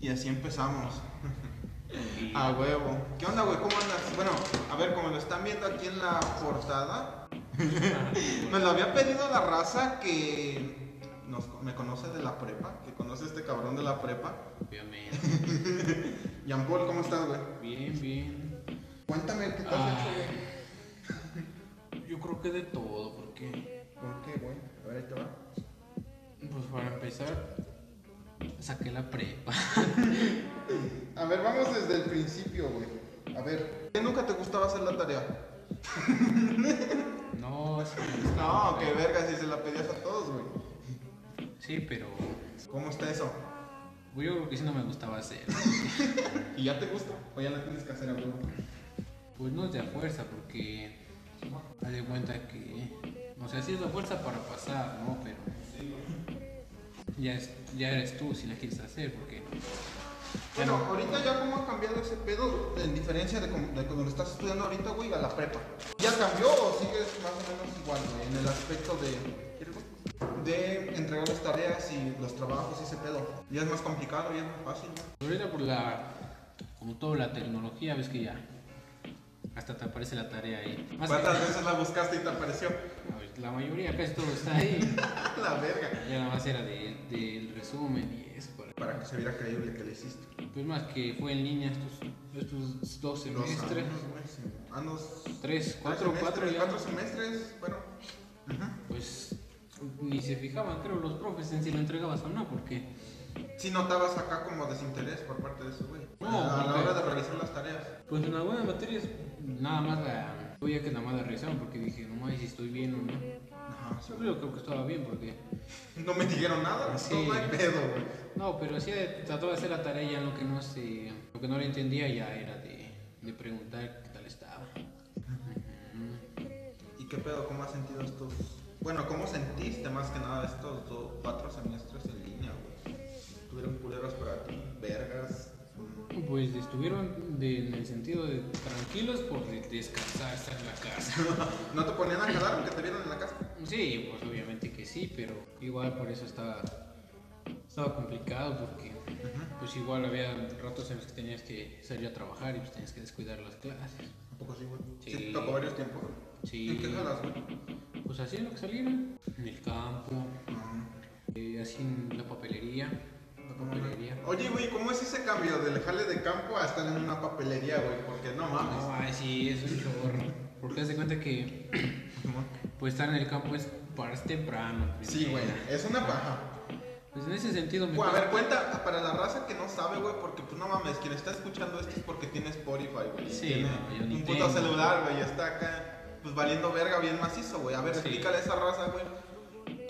Y así empezamos. A huevo. ¿Qué onda, güey? ¿Cómo andas? Bueno, a ver, como lo están viendo aquí en la portada, me lo había pedido la raza que nos- me conoce de la prepa, que conoce a este cabrón de la prepa. Obviamente. Jean Paul, ¿cómo estás, güey? Bien, bien. Cuéntame qué te has Ah. hecho, güey. Yo creo que de todo, porque, ¿Por qué, güey? A ver, ahí te va. pues para empezar, saqué la prepa. A ver, vamos desde el principio, güey. A ver, ¿qué nunca te gustaba hacer la tarea? No, sí, No, qué verga si se la pedías a todos, güey. Sí, pero ¿Cómo está eso? pues, yo creo que sí no me gustaba hacer. ¿Y ya te gusta? ¿O ya la tienes que hacer a huevo? Pues no es de a fuerza, porque haz de cuenta que, o sea, sí es de a fuerza para pasar, ¿no? Pero ya, es- ya eres tú si la quieres hacer, porque Bueno, ahorita ya cómo ha cambiado ese pedo en diferencia de, como- de cuando lo estás estudiando ahorita, güey, a la prepa. ¿Ya cambió o sigues más o menos igual, güey, en el aspecto de... De entregar las tareas y los trabajos y ese pedo. Ya es más complicado, ya es más fácil, ahorita por la, como toda la tecnología, ves que ya hasta te aparece la tarea ahí. Más que- ¿Cuántas veces la buscaste y te apareció? La mayoría, casi todo está ahí. la verga. Ya nada más era de- del resumen y eso. Para, Para que se viera creíble que le hiciste. pues más que fue en línea estos, estos dos semestres. años, sí. Ah, dos- Tres, cuatro, tres cuatro semestres, cuatro semestres, bueno. Ajá. Pues ni se fijaban, creo, los profes en si lo entregabas o no, porque Sí notabas acá como desinterés por parte de esos güey. No, a la hora de realizar las tareas. pues en algunas materias nada más la. Oye, que nada más la revisaron porque dije, no mames si estoy bien o no. Ajá. sí. Yo creo que estaba bien porque. No me dijeron nada, Sí. no hay pedo, güey. No, pero sí trató de hacer la tarea ya lo que no se. Lo que no le entendía ya era de, de preguntar qué tal estaba. ¿Y qué pedo? ¿Cómo has sentido estos? Bueno, ¿cómo sentiste más que nada estos dos, cuatro semestres? ¿Tuvieron culeros para ti? ¿Vergas? Pues estuvieron de- en el sentido de tranquilos por de- descansar, estar en la casa. ¿No te ponían a jalar aunque te vieran en la casa? Sí, pues obviamente que sí, pero igual por eso estaba, estaba complicado porque pues igual había ratos en los que tenías que salir a trabajar y pues tenías que descuidar las clases. Un poco sí, güey. Sí. Sí. tocó varios tiempos. Sí. ¿En qué jalas, güey? Pues así en lo que saliera, en el campo, eh, así en la papelería, papelería. Oye, güey, ¿cómo es ese cambio del jale de campo a estar en una papelería, güey? Porque no mames. No, ay, sí, es un chorro. Porque haz de cuenta que pues estar en el campo es paras temprano. Sí, güey, es una paja. Pues en ese sentido me Güey, a ver, cuenta para la raza que no sabe, güey, porque pues no mames, quien está escuchando esto es porque tiene Spotify, güey. Sí, tiene no, yo ni un puto tengo. celular, güey, está acá, pues valiendo verga bien macizo, güey. A ver, Sí. explícale a esa raza, güey,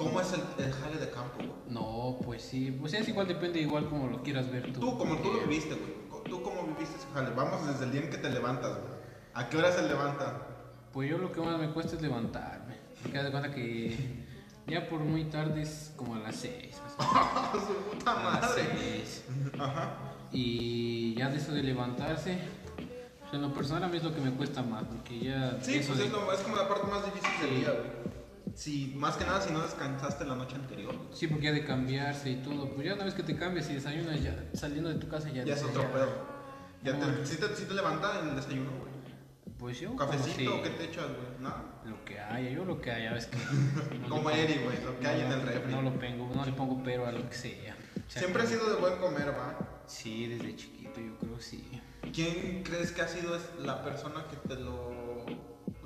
cómo es el, el jale de campo, güey. No, pues sí, pues es igual, depende igual como lo quieras ver tú. Tú, como tú lo viviste, güey. Tú, cómo viviste ese jale. Vamos desde el día en que te levantas, güey. ¿A qué hora se levanta? Pues yo lo que más me cuesta es levantarme. Porque de cuenta que ya por muy tarde es como a las 6. Su puta A las madre. 6. Ajá. Y ya de eso de levantarse, pues en lo personal a mí es lo que me cuesta más. Porque ya. Sí, eso pues de- es, lo- es como la parte más difícil del día, güey. Sí, más que nada si no descansaste la noche anterior. Sí, porque ya de cambiarse y todo. Pues ya una vez que te cambias y desayunas, ya saliendo de tu casa ya. Ya es otro pedo. Ya No. te, sí te, sí te levantas en el desayuno, güey. Pues yo. ¿Un como cafecito si- o qué te echas, güey? ¿Nada? Lo que haya, yo lo que haya, ves que. no Como Eri, güey, lo que hay en no, el refri. No lo pongo, no le pongo pero a lo que sea. O sea, Siempre has sido de buen comer, ¿va? Sí, desde chiquito yo creo que sí. ¿Quién crees que ha sido es la persona que te lo...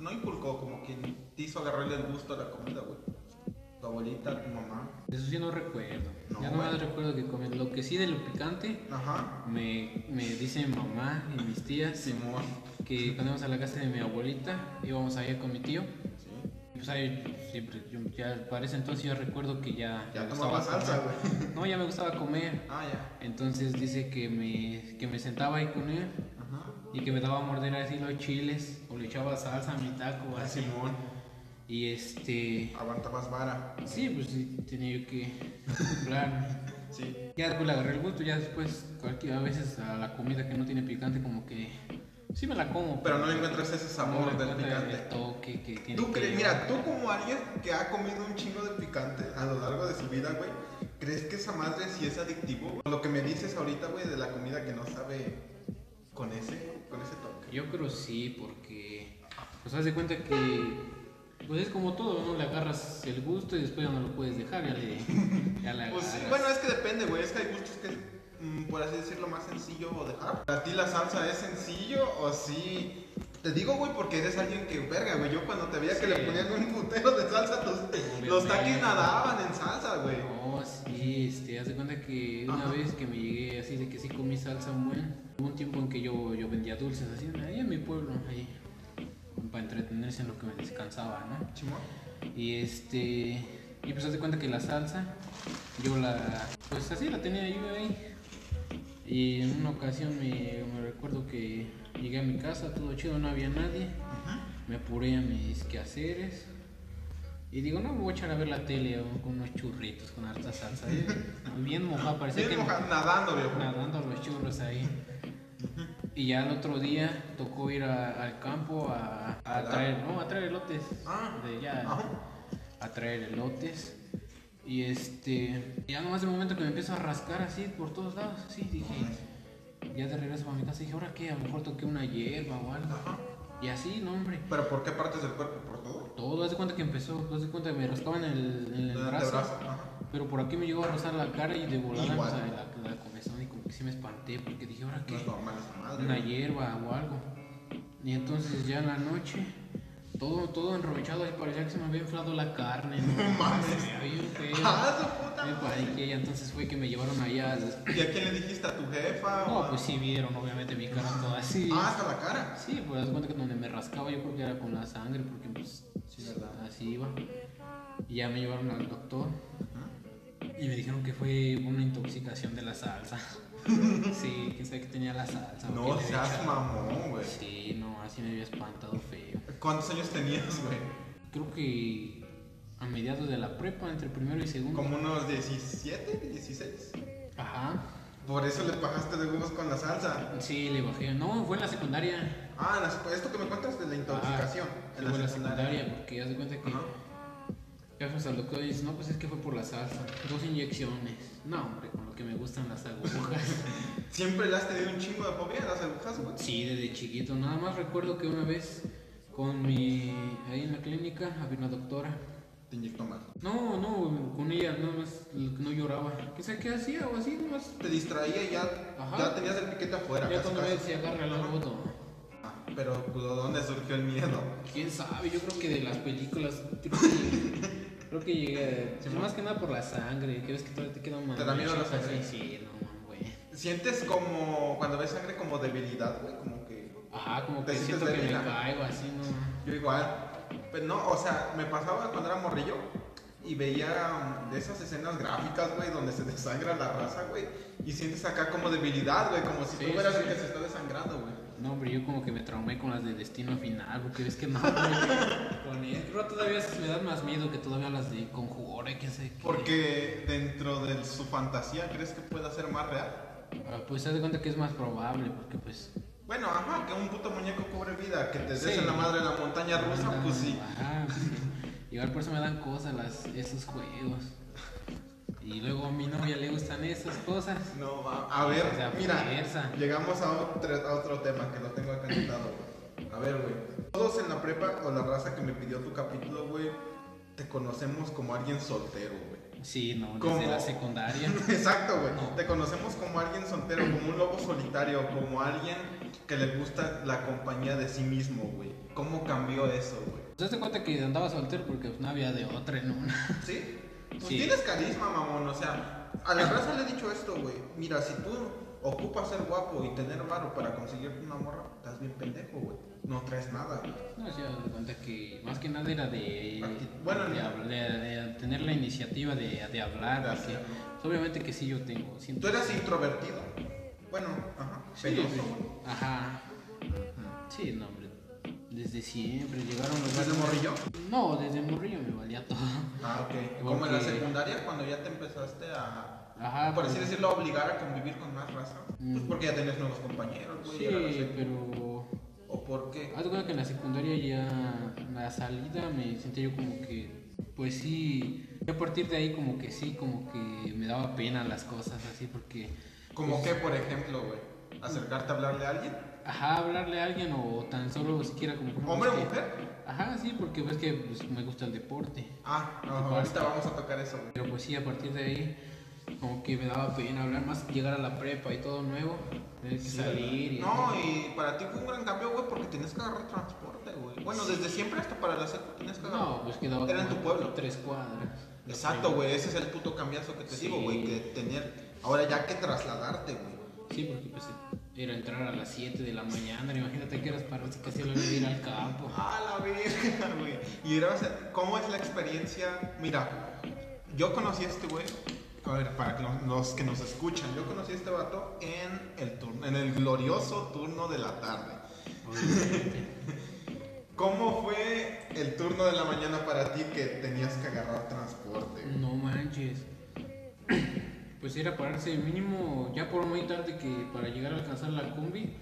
No inculcó, como quien te hizo agarrarle el gusto a la comida, güey? ¿Tu abuelita, tu mamá? Eso sí no recuerdo. No, ya nomás güey. recuerdo que comí. Lo que sí de lo picante, Ajá. me, me dice mi mamá y mis tías Simón. que cuando íbamos a la casa de mi abuelita, íbamos allá con mi tío. Sí. Pues ahí siempre, yo ya para ese entonces yo recuerdo que ya. Ya me gustaba salsa, güey. No, ya me gustaba comer. Ah, ya. Entonces dice que me, que me sentaba ahí con él. Y que me daba a morder así los chiles o le echaba salsa a mi taco Ah, así. Simón. Y este. Aguantabas vara. Sí, pues sí, tenía yo que acoplarme. Sí. Ya después le agarré el gusto, ya después, cualquier, a veces a la comida que no tiene picante, como que sí me la como. Pero no encuentras ese sabor del picante. El toque que tiene. ¿Tú que mira, tú como alguien que ha comido un chingo de picante a lo largo de su vida, güey, ¿crees que esa madre sí es adictivo? Lo que me dices ahorita güey, de la comida que no sabe con ese, con ese toque? Yo creo sí, porque pues haz de cuenta que pues es como todo, ¿no? Le agarras el gusto y después ya no lo puedes dejar, ya le, ya le Pues sí, bueno, es que depende, güey. Es que hay gustos que, mm, por así decirlo, más sencillo dejar. ¿Para ti la salsa es sencillo o sí? Te digo, güey, porque eres alguien que, verga, güey. Yo cuando te veía que le ponían un putero de salsa, los, los taquis nadaban en salsa, güey. No, sí, este, haz de cuenta que una Ajá. vez que me llegué así de que sí comí salsa buena, hubo un tiempo en que yo, yo vendía dulces así, ahí en mi pueblo, ahí, para entretenerse en lo que me descansaba, ¿no? Chimón. Y este, y pues haz de cuenta que la salsa, yo la, pues así la tenía yo ahí. Y en una ocasión me, me recuerdo que llegué a mi casa, todo chido, no había nadie. Me apuré a mis quehaceres. Y digo, no, me voy a echar a ver la tele o con unos churritos, con harta salsa. eh, Bien mojada, parecía Bien que nadando, viejo. nadando los churros ahí. Y ya el otro día tocó ir a- al campo a, a traer, no, a traer elotes. Ah, De ya, ajá. a traer elotes. Y este, ya nomás de momento que me empiezo a rascar así por todos lados, así dije, ya de regreso a mi casa dije, ¿ahora qué? A lo mejor toqué una hierba o algo. Ajá. Y así, no, hombre. ¿Pero por qué partes del cuerpo? ¿Por todo? Todo, haz de cuenta que empezó, haz de cuenta que me rascaba en el, en el El brazo, pero por aquí me llegó a rozar la cara y de volada o sea, la, la comezón y como que sí me espanté porque dije, ¿ahora No qué? es normal esa madre. Una hierba o algo. Y entonces ya en la noche, todo, todo enrochado, así parecía que se me había inflado la carne. No, mames. Feo. ¡Ah, su puta Me madre! entonces fue que me llevaron allá. al- ¿Y a quién le dijiste? ¿A tu jefa? No, pues sí vieron, obviamente mi cara toda así. Ah, hasta la cara. Sí, pues de cuenta que donde me rascaba yo creo que era con la sangre, porque pues Sí, verdad. así iba. Y ya me llevaron al doctor y me dijeron que fue una intoxicación de la salsa. sí, quién sabe que tenía la salsa. No seas mamón, güey. Sí, no, así me había espantado feo. ¿Cuántos años tenías, güey? Creo que a mediados de la prepa, entre primero y segundo. Como unos 17, 16. Ajá. Por eso le bajaste de huevos con la salsa. Sí, le bajé. No, fue en la secundaria. Ah, la- esto que me cuentas de la intoxicación. Ah, sí, fue en la secundaria, porque haz de cuenta que Ajá. ya al doctor y dices, no, pues es que fue por la salsa. Dos inyecciones. No, hombre, con lo que me gustan las agujas. ¿Siempre le has tenido un chingo de fobia a las agujas, güey? sí, desde chiquito. Nada más recuerdo que una vez con mi. ahí en la clínica había una doctora. Te inyectó mal. No, no, con ella nada más no lloraba. ¿Qué sé qué hacía o así nomás? Te distraía y ya, Ajá. ya tenías el piquete afuera. Ya cuando casi. decía agarra la moto. Ah, Pero, pues, ¿de dónde surgió el miedo? ¿Quién sabe? Yo creo que de las películas. Creo que, creo que llegué. Sí, más que nada por la sangre. Que ves que todavía te quedan más. ¿Te da miedo la sangre? Sí, sí, no, güey. ¿Sientes como, cuando ves sangre, como debilidad, güey? Como. Ajá, como ¿Te que sientes siento que me caigo así, ¿no? Yo igual. Pero no, o sea, me pasaba cuando era morrillo y veía um, de esas escenas gráficas, güey, donde se desangra la raza, güey. Y sientes acá como debilidad, güey, como si Sí, tú fueras sí, el sí. que se está desangrando, güey. No, hombre, yo como que me traumé con las de Destino Final, porque ves que no, güey. Con. Creo que todavía esas me dan más miedo que todavía las de Conjuro y que sé qué. Porque dentro de su fantasía, ¿crees que pueda ser más real? Ah, Pues se de cuenta que es más probable, porque pues. Bueno, ajá, que un puto muñeco cobre vida, que te des Sí. en la madre de la montaña rusa, Ah, pues sí. Ajá. Igual por eso me dan cosas las, esos juegos. Y luego a mi novia le gustan esas cosas. No, va. A ver, O sea, mira, llegamos a otro, a otro tema que lo tengo acá anotado. A ver, güey. Todos en la prepa o la raza que me pidió tu capítulo, güey, te conocemos como alguien soltero, güey. Sí, no, desde la secundaria. Exacto, güey. No. Te conocemos como alguien soltero, como un lobo solitario, como alguien que le gusta la compañía de sí mismo, güey. ¿Cómo cambió eso, güey? ¿Te das cuenta que andaba soltero porque pues, no había de otra en una? ¿Sí? Pues Sí. tienes carisma, mamón. O sea, a la raza le he dicho esto, güey. Mira, si tú ocupas ser guapo y tener varo para conseguirte una morra, estás bien pendejo, güey. No traes nada. No, se da cuenta que más que nada era de, bueno, de, no. habl- de- tener la iniciativa de, de hablar. De porque, pues, obviamente que sí yo tengo. siento- Tú eras introvertido. Bueno, ajá. Sí, penoso, sí. güey. Ajá. Sí, no, hombre. Desde siempre llegaron los ¿Desde morrillo? No, desde morrillo me valía todo. Ah, ok. Como en la secundaria, cuando ya te empezaste a, Ajá. por así pero- decirlo, obligar a convivir con más raza. Pues Mm. porque ya tenías nuevos compañeros, güey. Sí, pero. ¿O por qué? Haz cuenta que en la secundaria ya. La salida me sentía yo como que. Pues sí. A partir de ahí, como que sí, como que me daba pena las cosas así, porque. Como que, por ejemplo, güey, acercarte a hablarle a alguien. Ajá, hablarle a alguien o tan solo siquiera como... ¿Hombre o mujer? Ajá, sí, porque ves que pues, me gusta el deporte. Ah, no, ahorita vamos a tocar eso, güey. Pero pues sí, a partir de ahí, como que me daba pena hablar más, llegar a la prepa y todo nuevo, tener que salir y... No, y para ti fue un gran cambio, güey, porque tenías que agarrar transporte, güey. Bueno, desde siempre hasta para la secu tenías que agarrar. No, pues quedaba Era en tu pueblo. tres cuadras. Exacto, güey, ese es el puto cambiazo que te Sí. digo, güey, que tener... Ahora ya que trasladarte, güey. Sí, porque pues era entrar a las 7 de la mañana, imagínate que eras para casi de ir al campo. Ah, la verga, güey. Y era, o sea, ¿cómo es la experiencia? Mira, yo conocí a este güey. A ver, para que los, que nos escuchan, yo conocí a este vato en el turno, en el glorioso turno de la tarde. ¿Cómo fue el turno de la mañana para ti que tenías que agarrar transporte? No manches. Pues era pararse mínimo ya por muy tarde que para llegar a alcanzar la combi,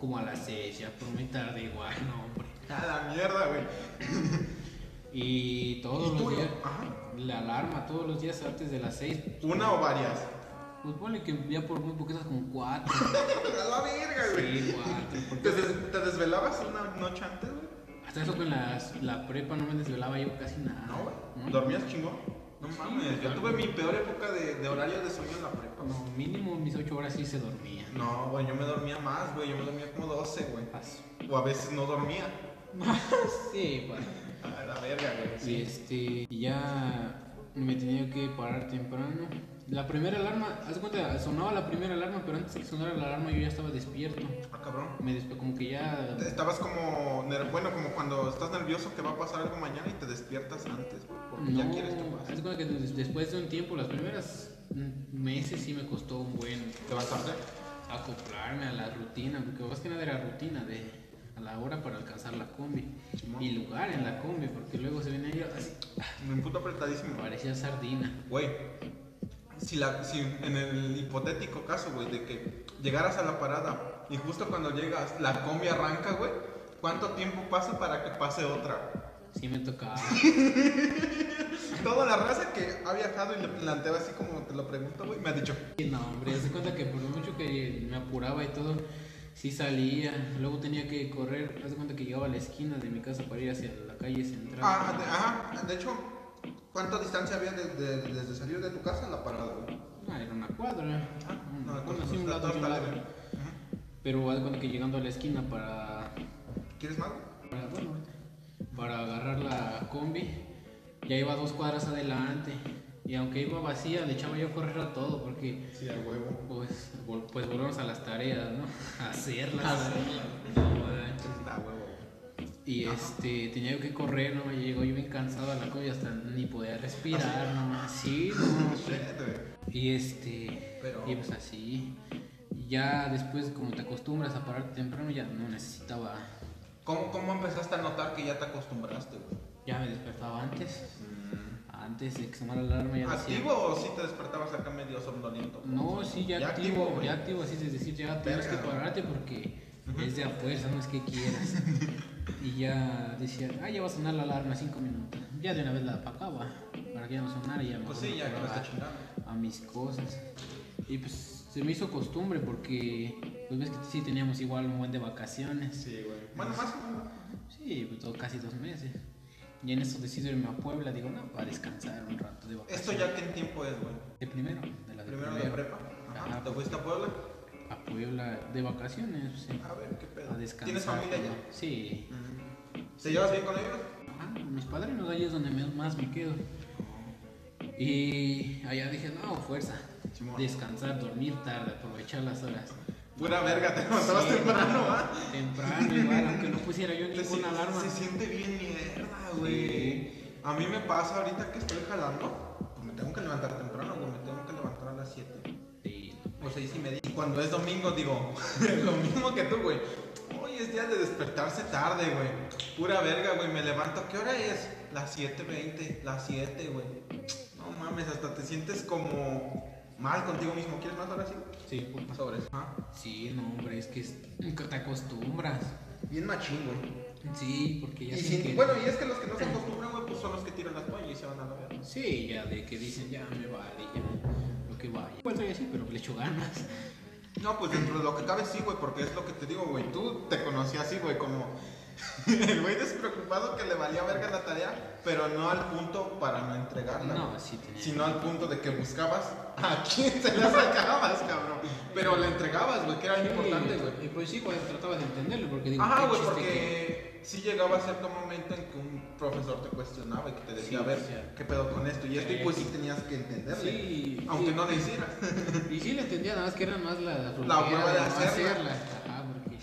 como a las 6, ya por muy tarde igual, no hombre. A la mierda, güey. Y todos ¿Y los días, Ajá. La alarma todos los días antes de las 6, ¿Una o varias? pues ponle que ya por muy poquitas como 4. A la verga, güey. Sí, 4. ¿Te, des- te desvelabas una noche antes, güey? hasta eso con las- la prepa no me desvelaba yo casi nada. No, güey. ¿no? ¿Dormías chingón? No mames, yo tuve mi peor época de, de horario de sueño en la prepa. No, mínimo mis 8 horas sí se dormía. No, güey, yo me dormía más, güey. Yo me dormía como 12, güey. O a veces no dormía. Sí, bueno. A la verga, güey. Y este, y ya me tenía que parar temprano. La primera alarma, haz cuenta, sonaba la primera alarma, pero antes que sonara la alarma yo ya estaba despierto. Ah, cabrón. Me como que ya. Estabas como, bueno, como cuando estás nervioso que va a pasar algo mañana y te despiertas antes, güey, porque ya No, quieres tu haz paz. de cuenta que des- después de un tiempo, las primeras meses sí me costó un buen ¿Levantarte? acoplarme a la rutina, porque más que nada era rutina de a la hora para alcanzar la combi y lugar en la combi, porque luego se venía yo así, Me puto apretadísimo. parecía sardina. Güey, si, la, si en el hipotético caso, güey, de que llegaras a la parada y justo cuando llegas la combi arranca, güey, ¿cuánto tiempo pasa para que pase otra? Sí me tocaba. Toda la raza que ha viajado y le planteo así como te lo pregunto, güey, me ha dicho, No, hombre, de cuenta que por mucho que me apuraba y todo, sí salía. Luego tenía que correr. Haz de cuenta que llegaba a la esquina de mi casa para ir hacia la calle central. ah, de, ajá, de hecho, ¿cuánta distancia había de- de- desde salir de tu casa a la parada? Ah, era una cuadra. Ah, no, bueno, entonces sí, un lado. Pero haz de cuenta que llegando a la esquina para, ¿Quieres más? para, bueno, para agarrar la combi, ya iba dos cuadras adelante. Y aunque iba vacía, le echaba yo a correr a todo porque Sí, a huevo. pues, vol- pues volvemos a las tareas, ¿no? A hacerlas. No. A huevo. Y este, tenía yo que correr, ¿no? Llegó yo bien cansado a la combi hasta ni podía respirar, ¿no? Sí, no. Shit, güey. Y este, Pero- y pues así. Ya después, como te acostumbras a pararte temprano, ya no necesitaba. ¿Cómo, ¿Cómo empezaste a notar que ya te acostumbraste, güey? Ya me despertaba antes. Antes de que sonara la alarma ya decía. ¿Activo o sí te despertabas acá medio somnoliento? No, sí, ya, Ya activo, activo, ya activo, así es decir, ya tienes que pararte porque es de a fuerza, no es que quieras. y ya decía, ah, ya va a sonar la alarma cinco minutos. Ya de una vez la apagaba, para que ya no sonara y ya Pues mejor sí, me ya chingando. a mis cosas. Y pues se me hizo costumbre porque, pues ves que sí teníamos igual un buen de vacaciones. Sí, güey. Bueno, más o menos. Sí, pues todo- casi dos meses. Y en eso decido irme a Puebla, digo, no, para descansar un rato de. ¿Esto ya qué en tiempo es, güey? De primero, de la de Primero de prepa. Ajá. Ajá. ¿Te fuiste a Puebla? A Puebla de vacaciones, sí. A ver, qué pedo. A descansar. ¿Tienes familia allá? Sí. ¿Te llevas bien con ellos? Ajá, mis padrinos ahí es donde más me quedo. Y allá dije, no, fuerza. Descansar, dormir tarde, aprovechar las horas. Pura verga, te levantabas Sí, temprano, no, ¿ah? Temprano, igual, aunque no pusiera yo ninguna alarma. Se siente bien mierda, güey. A mí me pasa ahorita que estoy jalando, pues me tengo que levantar temprano, güey. Me tengo que levantar a las 7 Sí. o 6 y media. Y cuando es domingo, digo, lo mismo que tú, güey. Hoy es día de despertarse tarde, güey. Pura verga, güey. Me levanto, ¿qué hora es? Las 7.20, las 7, güey. No mames, hasta te sientes como mal contigo mismo. ¿Quieres más ahora sí? Sí, pues, Sobre eso. Ajá. sí, no, hombre, es que es- te acostumbras. Bien machín, güey. Sí, porque ya Y sin- que... Bueno, y es que los que no se acostumbran, güey, pues son los que tiran la toalla y se van a la verga. Sí, ya de que dicen, ya me vale, ya. Lo que vaya. Pues soy así, pero le echo ganas. No, pues dentro de lo que cabe sí, güey, porque es lo que te digo, güey. Tú te conocías así, güey, como el güey despreocupado que le valía verga la tarea, pero no al punto para no entregarla. No, güey, sí tenía. Sino al punto de que buscabas a quién se la sacabas, cabrón. Pero la entregabas, güey, que era Sí, importante, güey. Y pues sí, pues trataba de entenderlo, porque digo, Ajá, güey, porque sí llegaba cierto momento en que un profesor te cuestionaba y que te decía, Sí, a ver, ¿qué pedo con esto? Y esto, y pues sí tenías que entenderle. Sí, Aunque no le hicieras. Y sí le entendía, nada más que era más la, La flojera hueva de hacerla. Porque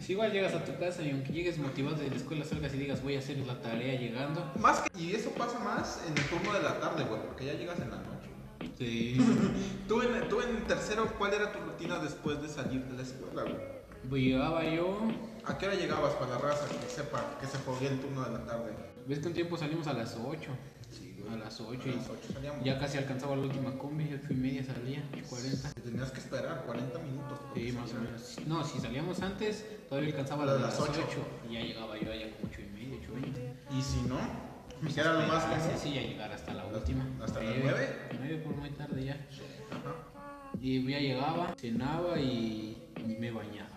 si igual llegas a tu casa y aunque llegues motivado de la escuela, salgas y digas, voy a hacer la tarea llegando. Más que, y eso pasa más en el turno de la tarde, güey, porque ya llegas en la noche. Sí. Tú en, tú en tercero, ¿cuál era tu rutina después de salir de la escuela, güey? Pues llegaba yo, ¿A qué hora llegabas para la raza que sepa que se foguea el turno de la tarde? ves que un tiempo salimos a las 8. Sí, A las 8 A y las 8 salíamos. ya casi alcanzaba la última combi, 8 y media salía, 40. Tenías que esperar 40 minutos. Sí, más o menos. No, si salíamos antes, todavía alcanzaba A la de las las ocho. 8 y ya llegaba yo allá como 8 y media, 8 y 20. Y si no, que era lo más común. sí, ya llegar hasta la última. ¿Hasta las Nueve, nueve? nueve por muy tarde ya. Ajá. Y ya llegaba, cenaba y me bañaba.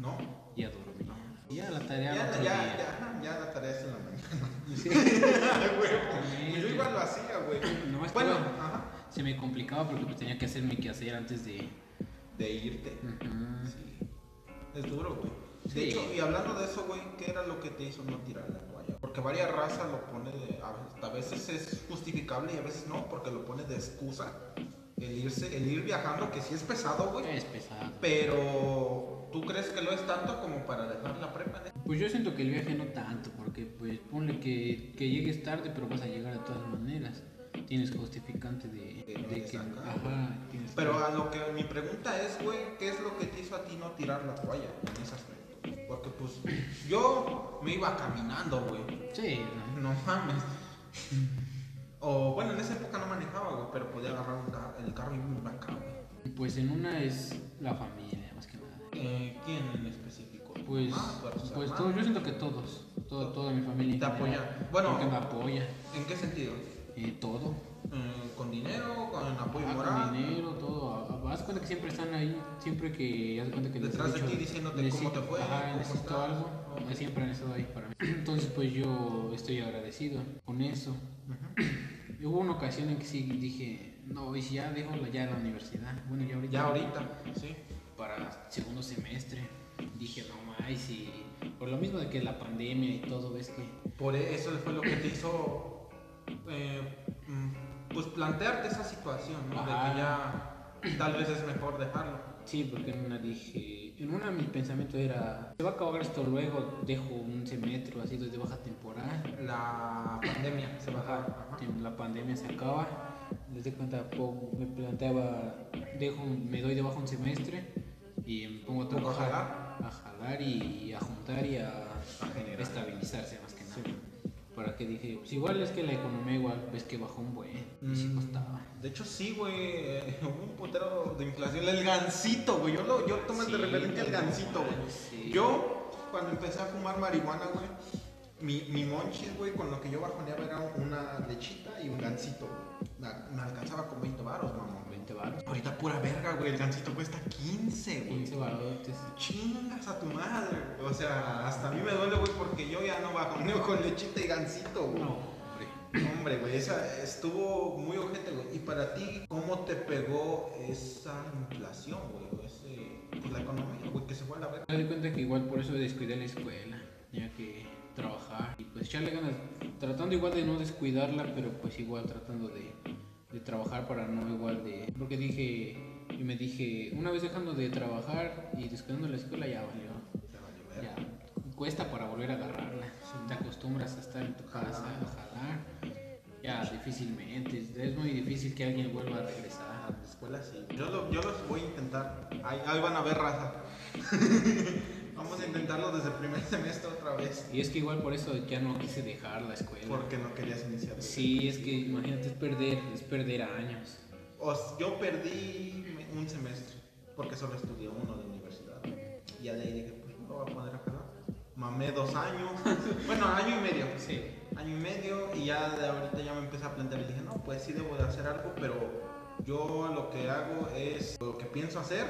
No. Y a dormir. Y ya la tarea Ya, al ya, otro ya, día. ya, la tarea es en la mañana. Sí. Güey, Yo igual lo hacía, güey. Nomás Bueno, que, ajá. se me complicaba porque pues, tenía que hacer mi quehacer antes de. De irte. Sí. Es duro, güey. De Sí. hecho, y hablando de eso, güey, ¿qué era lo que te hizo no tirar la toalla? Porque varias razas lo pone de. A veces, a veces es justificable y a veces no, porque lo pone de excusa. El irse, el ir viajando, que sí es pesado, güey. Es pesado. Pero, ¿tú crees que lo es tanto como para dejar la prepa? neta? Pues yo siento que el viaje no tanto, porque pues ponle que, que llegues tarde, pero vas a llegar de todas maneras. Tienes justificante de, de que. Ajá, tienes Pero a lo que mi pregunta es, güey, ¿qué es lo que te hizo a ti no tirar la toalla en ese aspecto? Porque pues yo me iba caminando, güey. Sí, ¿no? No mames. O bueno, en esa época no manejaba, güey, pero podía agarrar un ca- el carro y irme acá, güey. Pues en una es la familia, más que nada. Eh, ¿Quién en específico? Pues, Ah, pues, pues hermano. todo, yo siento que todos, todo, toda mi familia. Te apoya. Bueno. porque me apoya, ¿En qué sentido? eh, todo. Eh, ¿Con dinero? ¿Con apoyo Ah, moral? con dinero, todo. Ah, Haz cuenta que siempre están ahí, siempre que haz cuenta que Detrás de ti diciéndote necesito- cómo te fue, Ajá, cómo necesito estás. algo. Ok. Siempre han estado ahí para mí. Entonces, pues yo estoy agradecido con eso. Y Hubo una ocasión en que sí dije, no, y si ya dejo la, ya la universidad. Bueno, ya ahorita. Ya ahorita, sí. Para segundo semestre. Dije, no más, y por lo mismo de que la pandemia y todo, ves que. Por eso fue lo que te hizo, eh, mm, pues, plantearte esa situación, ¿no? De que ya tal vez es mejor dejarlo. Sí, porque en una dije, en una mi pensamiento era, se va a acabar esto luego, dejo un semestre así de baja temporal. La pandemia se. Ajá. En La pandemia se acaba, les de cuenta, me planteaba, dejo, me doy de baja un semestre y me pongo a ¿Pongo a trabajar, a jalar y a juntar y a, estabilizarse más que nada. Para que dije, pues igual es que la economía igual ves que bajó un buen y sí Mm, costaba. De hecho, sí, güey. eh, Hubo un putero de inflación. El gancito, güey. Yo, lo, yo tomo de referente no gancito, güey. sí. Yo, cuando empecé a fumar marihuana, güey, mi, mi monchis, güey, con lo que yo bajoneaba era una lechita y un gancito, güey. Me, alcanzaba con 20 baros, mamá. 20 baros, Ahorita pura verga, güey. El gancito cuesta 15, güey. 15 barotes. Chingas a tu madre, güey. O sea, hasta a mí me duele, güey, porque yo ya no bajoneo con lechita y gancito, güey. No, hombre. Hombre, güey, esa estuvo muy ojete, güey. Y para ti, ¿cómo te pegó esa inflación, güey? O ese, pues la economía, güey, que se fue a la verga. Me di cuenta que igual por eso descuidé la escuela, tenía que trabajar y pues echarle ganas, tratando igual de no descuidarla, pero pues igual tratando de, de trabajar para no igual de... Porque dije, y me dije, una vez dejando de trabajar y descuidando la escuela ya valió, ya cuesta para volver a agarrarla, te acostumbras a estar en tu casa, a jalar, ya difícilmente, es muy difícil que alguien vuelva a regresar. A la escuela sí. Yo, lo- yo los voy a intentar. Ahí, ahí van a ver raza. Vamos a intentarlo desde el primer semestre otra vez. Y es que igual por eso ya no quise dejar la escuela. Porque no querías iniciar. Sí, es que imagínate, es perder, es perder años. O s- yo perdí un semestre. Porque solo estudié uno de universidad. Y ya de ahí dije, pues lo voy a poner a jalar. Mamé dos años. bueno, año y medio. Sí. año y medio y ya de ahorita ya me empecé a plantear y dije, no, pues sí debo de hacer algo, pero Yo lo que hago es, lo que pienso hacer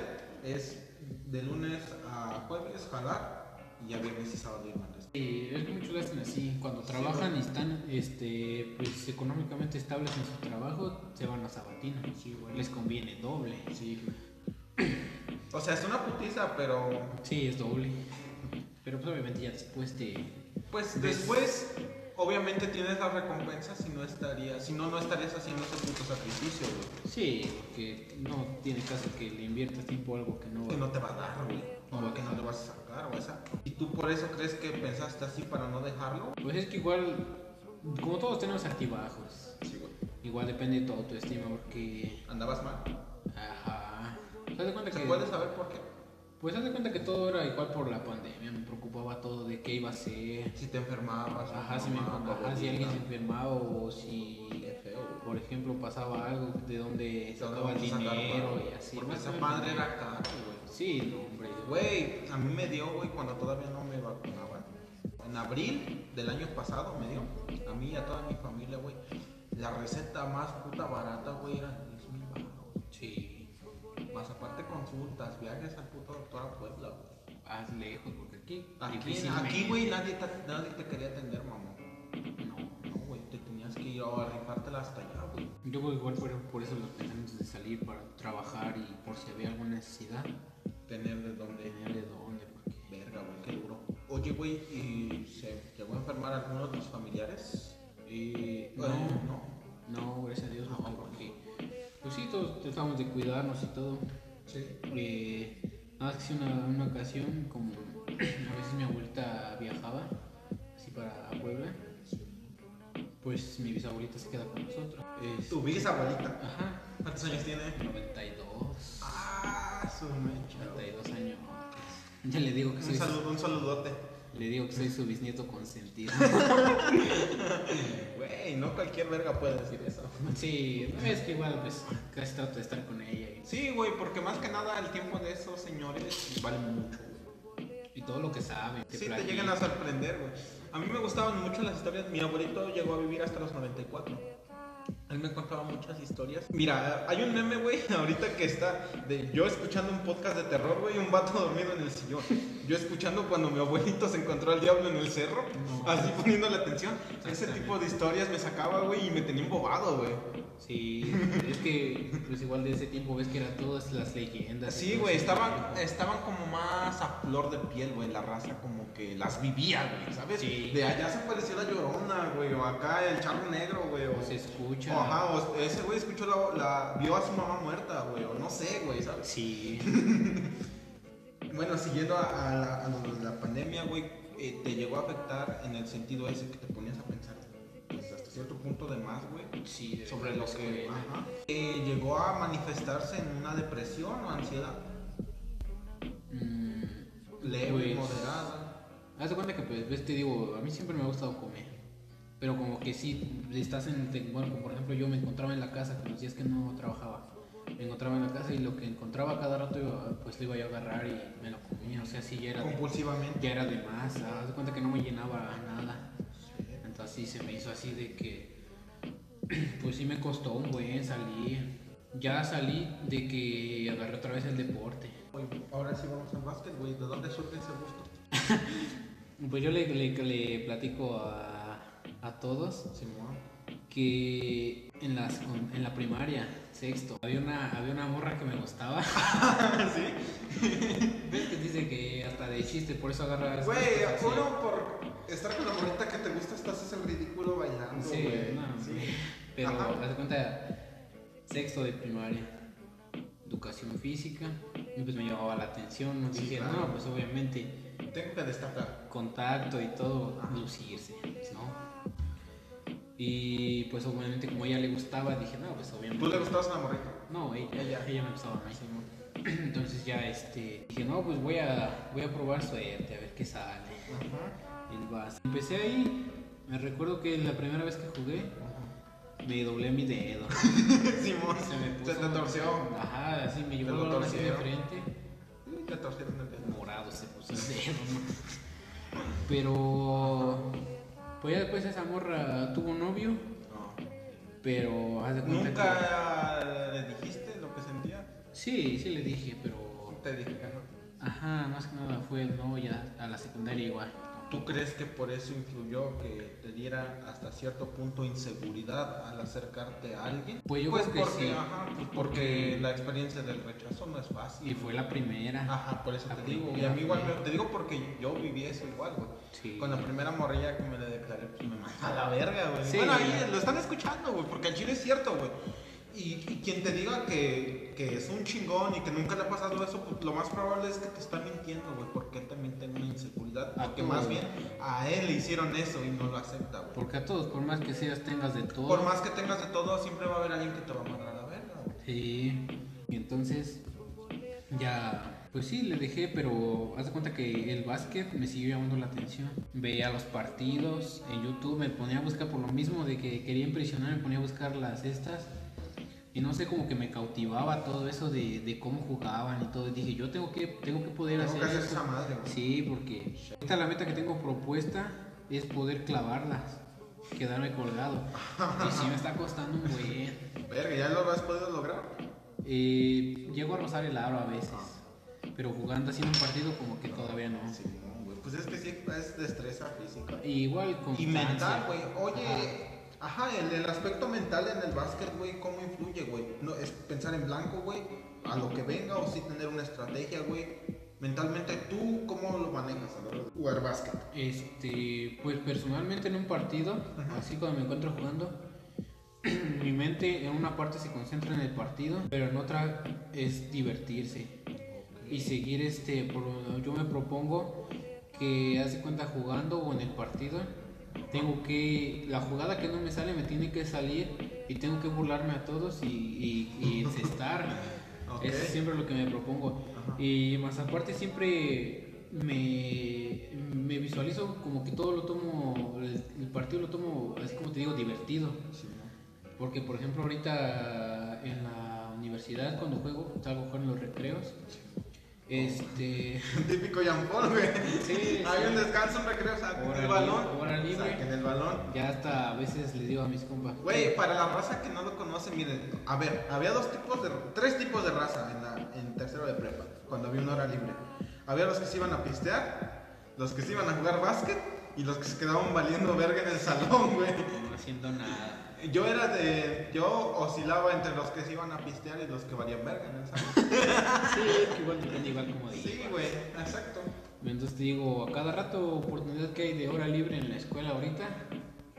es de lunes a jueves jalar y ya viernes y sábado y martes. Sí, es que muchos lo hacen así. Cuando trabajan y están este, pues, económicamente estables en su trabajo, se van a sabatina. Les conviene doble. Sí. O sea, es una putiza, pero Sí, es doble. Pero pues obviamente ya después de... pues Ves- después obviamente tienes la recompensa si no estarías, si no no estarías haciendo ese puto sacrificio, güey. Sí, porque no tiene caso que le inviertas tiempo a algo que no... Que no te va a dar, güey. O lo que no le vas a sacar, o esa. ¿Y tú por eso crees que pensaste así para no dejarlo? Pues es que igual, como todos tenemos altibajos, Sí, güey. igual depende de tu autoestima porque... ¿Andabas mal? Ajá. ¿Te das cuenta ¿Se que... puede saber por qué? Pues haz de cuenta que todo era igual por la pandemia, me preocupaba todo de qué iba a ser. Si te enfermabas. Ajá, si, me, ajá, si alguien se enfermaba o si, por ejemplo, pasaba algo de donde ¿De dónde sacaba el a dinero y así. Porque esa madre era caro, güey. Sí, no, hombre. Güey, a mí me dio, güey, cuando todavía no me vacunaban. En abril del año pasado me dio. A mí y a toda mi familia, güey. La receta más puta barata, güey, era 10 mil baros. Sí, Más aparte consultas, viajes al a Puebla, güey. más lejos, porque aquí. Aquí, aquí, güey, nadie te, nadie te quería atender, mamá. No. No, güey, te tenías que ir a rifártela hasta allá, güey. Yo pues, igual por, por eso lo pensamos de salir para trabajar y por si había alguna necesidad, Tener de dónde. tener de dónde, porque Verga, güey, qué duro. Oye, güey, ¿y se llegó a enfermar alguno de tus familiares? Eh, Bueno, no, no. no, gracias a Dios, no, bueno. porque pues sí, todos tratamos de cuidarnos y todo. Sí. Eh, nada más que sí, una, una ocasión, como a veces mi abuelita viajaba, así para Puebla, pues mi bisabuelita se queda con nosotros. Es- Tu bisabuelita. Ajá, ¿Cuántos años tiene? 92, Ah, su mecha. 92 años. Ya le digo que Un soy, saludo, un saludote. Le digo que soy su bisnieto consentido. Güey, no cualquier verga puede decir eso. Sí, es que igual pues casi trato de estar con ella y, Sí, güey, porque más que nada el tiempo de esos señores vale mucho, güey. y todo lo que sabe. Sí, te llegan a sorprender, güey. A mí me gustaban mucho las historias. Mi abuelito llegó a vivir hasta los 94. Él me contaba muchas historias. Mira, hay un meme, güey, ahorita que está de yo escuchando un podcast de terror, güey, un vato dormido en el sillón. Yo escuchando cuando mi abuelito se encontró al diablo en el cerro, No. así poniendo la atención. Ese tipo de historias me sacaba, güey, y me tenía embobado, güey. Sí, es que pues igual de ese tiempo ves que eran todas las leyendas. Sí, güey, estaban, estaban como más a flor de piel, güey, la raza como que las vivía, güey, ¿sabes? Sí. De allá se apareció la llorona, güey, o acá el charro negro, güey. O se escucha. O ajá, o ese güey escuchó la, la- vio a su mamá muerta, güey, o no sé, güey, ¿sabes? Sí, Bueno, siguiendo a, a la, a lo de la pandemia, güey, eh, te llegó a afectar en el sentido ese que te ponías a pensar, pues, hasta cierto punto de más, güey, sí, de sobre lo que... Ajá. Eh, ¿Llegó a manifestarse en una depresión o ansiedad? Mm, Leve, pues, moderada. Haz de cuenta que, pues, ves, te digo, a mí siempre me ha gustado comer. Pero como que sí, estás en, bueno, como por ejemplo yo me encontraba en la casa con los días que no trabajaba. Me encontraba en la casa y lo que encontraba cada rato, iba- pues lo iba yo a agarrar y me lo comía. O sea, sí, ya era de, Compulsivamente. ya era de más. Haz de cuenta que no me llenaba nada. Entonces sí se me hizo así de que, pues sí me costó un buen salir. Ya salí de que agarré otra vez el deporte. Oye, ahora sí vamos al básquet, güey. ¿De dónde surge ese gusto? Pues yo le, le, le platico a, a todos que en, las, en la primaria, sexto, había una, había una morra que me gustaba. ¿Sí? ¿Ves que dice que hasta de chiste, por eso agarra... Güey, uno por estar con la morrita que te gusta, estás haces el ridículo bailando, Sí, güey. no, Sí. Pero, haz cuenta, sexto de primaria, educación física, y pues me llamaba la atención, ¿no? Sí, Dije, claro. no, pues obviamente Tengo que destacar. contacto y todo, lucirse, ¿no? Y pues obviamente como a ella le gustaba, dije, no, pues obviamente... ¿Tú le gustabas a la morrita? No, ella, Ella. ella me gustaba más. Entonces ya este, dije, no, pues voy a, voy a probar suerte, a ver qué sale. Ajá. El bas. Empecé ahí, me recuerdo que la primera vez que jugué, me doblé mi dedo. Simón, Se me se puso- te torció. Ajá, así me llevó el así de frente. Te torcieron el dedo. Morado se puso el dedo, ¿no? Pero, pues ya después esa morra tuvo novio, No. Pero haz de cuenta ¿Nunca le dijiste lo que sentía? Sí, sí le dije, pero... Te dije que no. Ajá, más que nada fue el no ya a la secundaria igual. ¿Tú crees que por eso influyó que te diera hasta cierto punto inseguridad al acercarte a alguien? Pues yo pues creo que porque, sí. ajá, pues porque la experiencia del rechazo no es fácil. Y fue la primera. Ajá, por eso te digo. Y a mí igual, te digo porque yo viví eso igual, güey. Sí. Con la primera morrilla que me le declaré, pues me mandó a la verga, güey. Sí. Bueno, ahí lo están escuchando, güey, porque el chile es cierto, güey. Y, y quien te diga que, que es un chingón y que nunca le ha pasado eso, pues lo más probable es que te está mintiendo, güey, porque él también tiene inseguridad. A todos. más bien a él le hicieron eso y no lo acepta, güey. Porque a todos, por más que seas, tengas de todo. Por más que tengas de todo, siempre va a haber alguien que te va a mandar a la verga. Sí. Y entonces, ya, pues sí, le dejé, pero haz de cuenta que el básquet me siguió llamando la atención. Veía los partidos en YouTube, me ponía a buscar por lo mismo de que quería impresionar, me ponía a buscar las estas. Y no sé, como que me cautivaba todo eso de, de cómo jugaban y todo. Y dije, yo tengo que, tengo que poder Tengo hacer, que hacer eso. esa madre, güey. Sí, porque ahorita la meta que tengo propuesta es poder clavarlas, quedarme colgado. Y sí me está costando un buen. Verga, ¿ya lo has podido lograr? Eh, llego a rozar el aro a veces, pero jugando así en un partido como que todavía no. Sí, no. Pues es que sí, es destreza física. Y igual Y constancia. mental, güey. Oye, ajá, el, el aspecto mental en el básquet, güey, ¿cómo influye, güey? No, es pensar en blanco, güey, a lo que venga o sí tener una estrategia, güey. Mentalmente, ¿tú cómo lo manejas a la hora de jugar básquet? Este, pues personalmente en un partido, así cuando me encuentro jugando, mi mente en una parte se concentra en el partido, pero en otra es divertirse y seguir este, por yo me propongo que hace cuenta jugando o en el partido, tengo que, la jugada que no me sale me tiene que salir y tengo que burlarme a todos y, y, y encestar. Ok. Eso es siempre lo que me propongo. Ajá. Y más aparte siempre me, me visualizo como que todo lo tomo, el, el partido lo tomo, así como te digo, divertido. Porque por ejemplo ahorita en la universidad cuando juego, salgo a jugar en los recreos. Este, Típico Yampón, güey. Sí, Hay sí. un descanso, un recreo, saquen el balón. hora libre. Saquen el balón. ya hasta a veces les digo a mis compas. Güey, para la raza que no lo conoce, miren, a ver, había dos tipos de, tres tipos de raza en, la, en tercero de prepa, cuando había una hora libre. Había los que se iban a pistear, los que se iban a jugar básquet y los que se quedaban valiendo verga en el salón, güey. no haciendo nada. Yo era de, yo oscilaba entre los que se iban a pistear y los que valían verga salón. Sí, es que igual depende igual como digo. Sí, güey, exacto. Entonces te digo, a cada rato oportunidad que hay de hora libre en la escuela ahorita,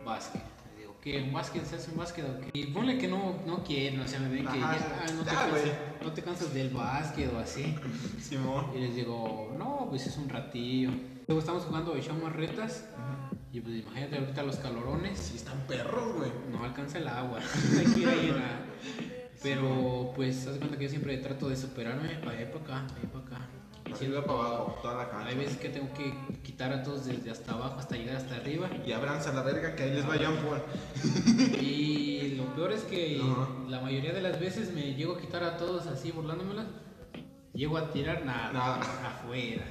básquet. Digo, ¿qué? ¿Un básquet? ¿Se hace un básquet o qué? Y ponle que no, no quieren, o sea, me ven que Ajá, ya, no, te ya, cansas, güey. no te cansas del básquet o así. Simón. Y les digo, no, pues es un ratillo. Luego estamos jugando, echamos retas. Y pues imagínate ahorita los calorones. Sí, están perros, güey. No alcanza el agua. Hay que ir a llenar. Pero pues, haz de cuenta que yo siempre trato de superarme para allá y para acá, para allá y para acá. Va para abajo, toda la cancha. Hay veces que tengo que quitar a todos desde hasta abajo hasta llegar hasta arriba. Y abranza la verga que ahí les va Yampón. Y lo peor es que la mayoría de las veces me llego a quitar a todos así burlándomelas. Llego a tirar nada, Nada. afuera.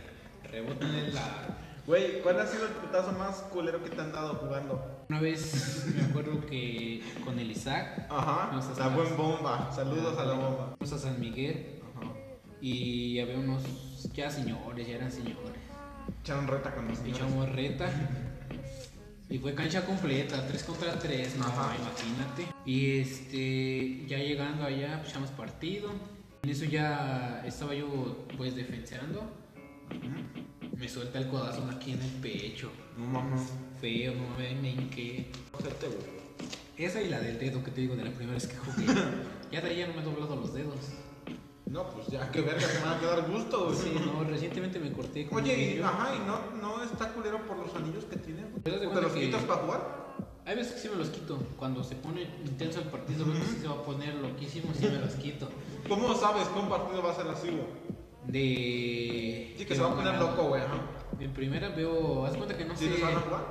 Rebotan en la. Güey, ¿cuál ha sido el putazo más culero que te han dado jugando? Una vez me acuerdo que con el Isaac Ajá, la buen bomba. Saludos a la bomba. fuimos a San Miguel Ajá. y había unos ya señores, ya eran señores. Echaron reta con los. Echamos reta. Y fue cancha completa, 3 contra 3, no, Ajá. imagínate. Y este, ya llegando allá, pues echamos partido. En eso ya estaba yo pues defensando. Me suelta el codazo aquí en el pecho. No mames. Feo, no me, me hinqué. Güey. Esa y la del dedo que te digo de la primera vez que jugué. ya traía, no me he doblado los dedos. No, pues ya, qué verga, te van a quedar gusto, güey. Sí, no, recientemente me corté con Oye, y, ajá, y no, no está culero por los anillos que tiene. Pero de ¿O ¿Te los quitas para jugar? Hay veces que sí me los quito. Cuando se pone intenso el partido, veo que sí se va a poner loquísimo, sí me los quito. ¿Cómo sabes que un partido va a ser así, güey? De. Sí, que se va a poner loco, güey, ajá. En primera veo. Haz cuenta que no ¿Sí sé. les van a jugar?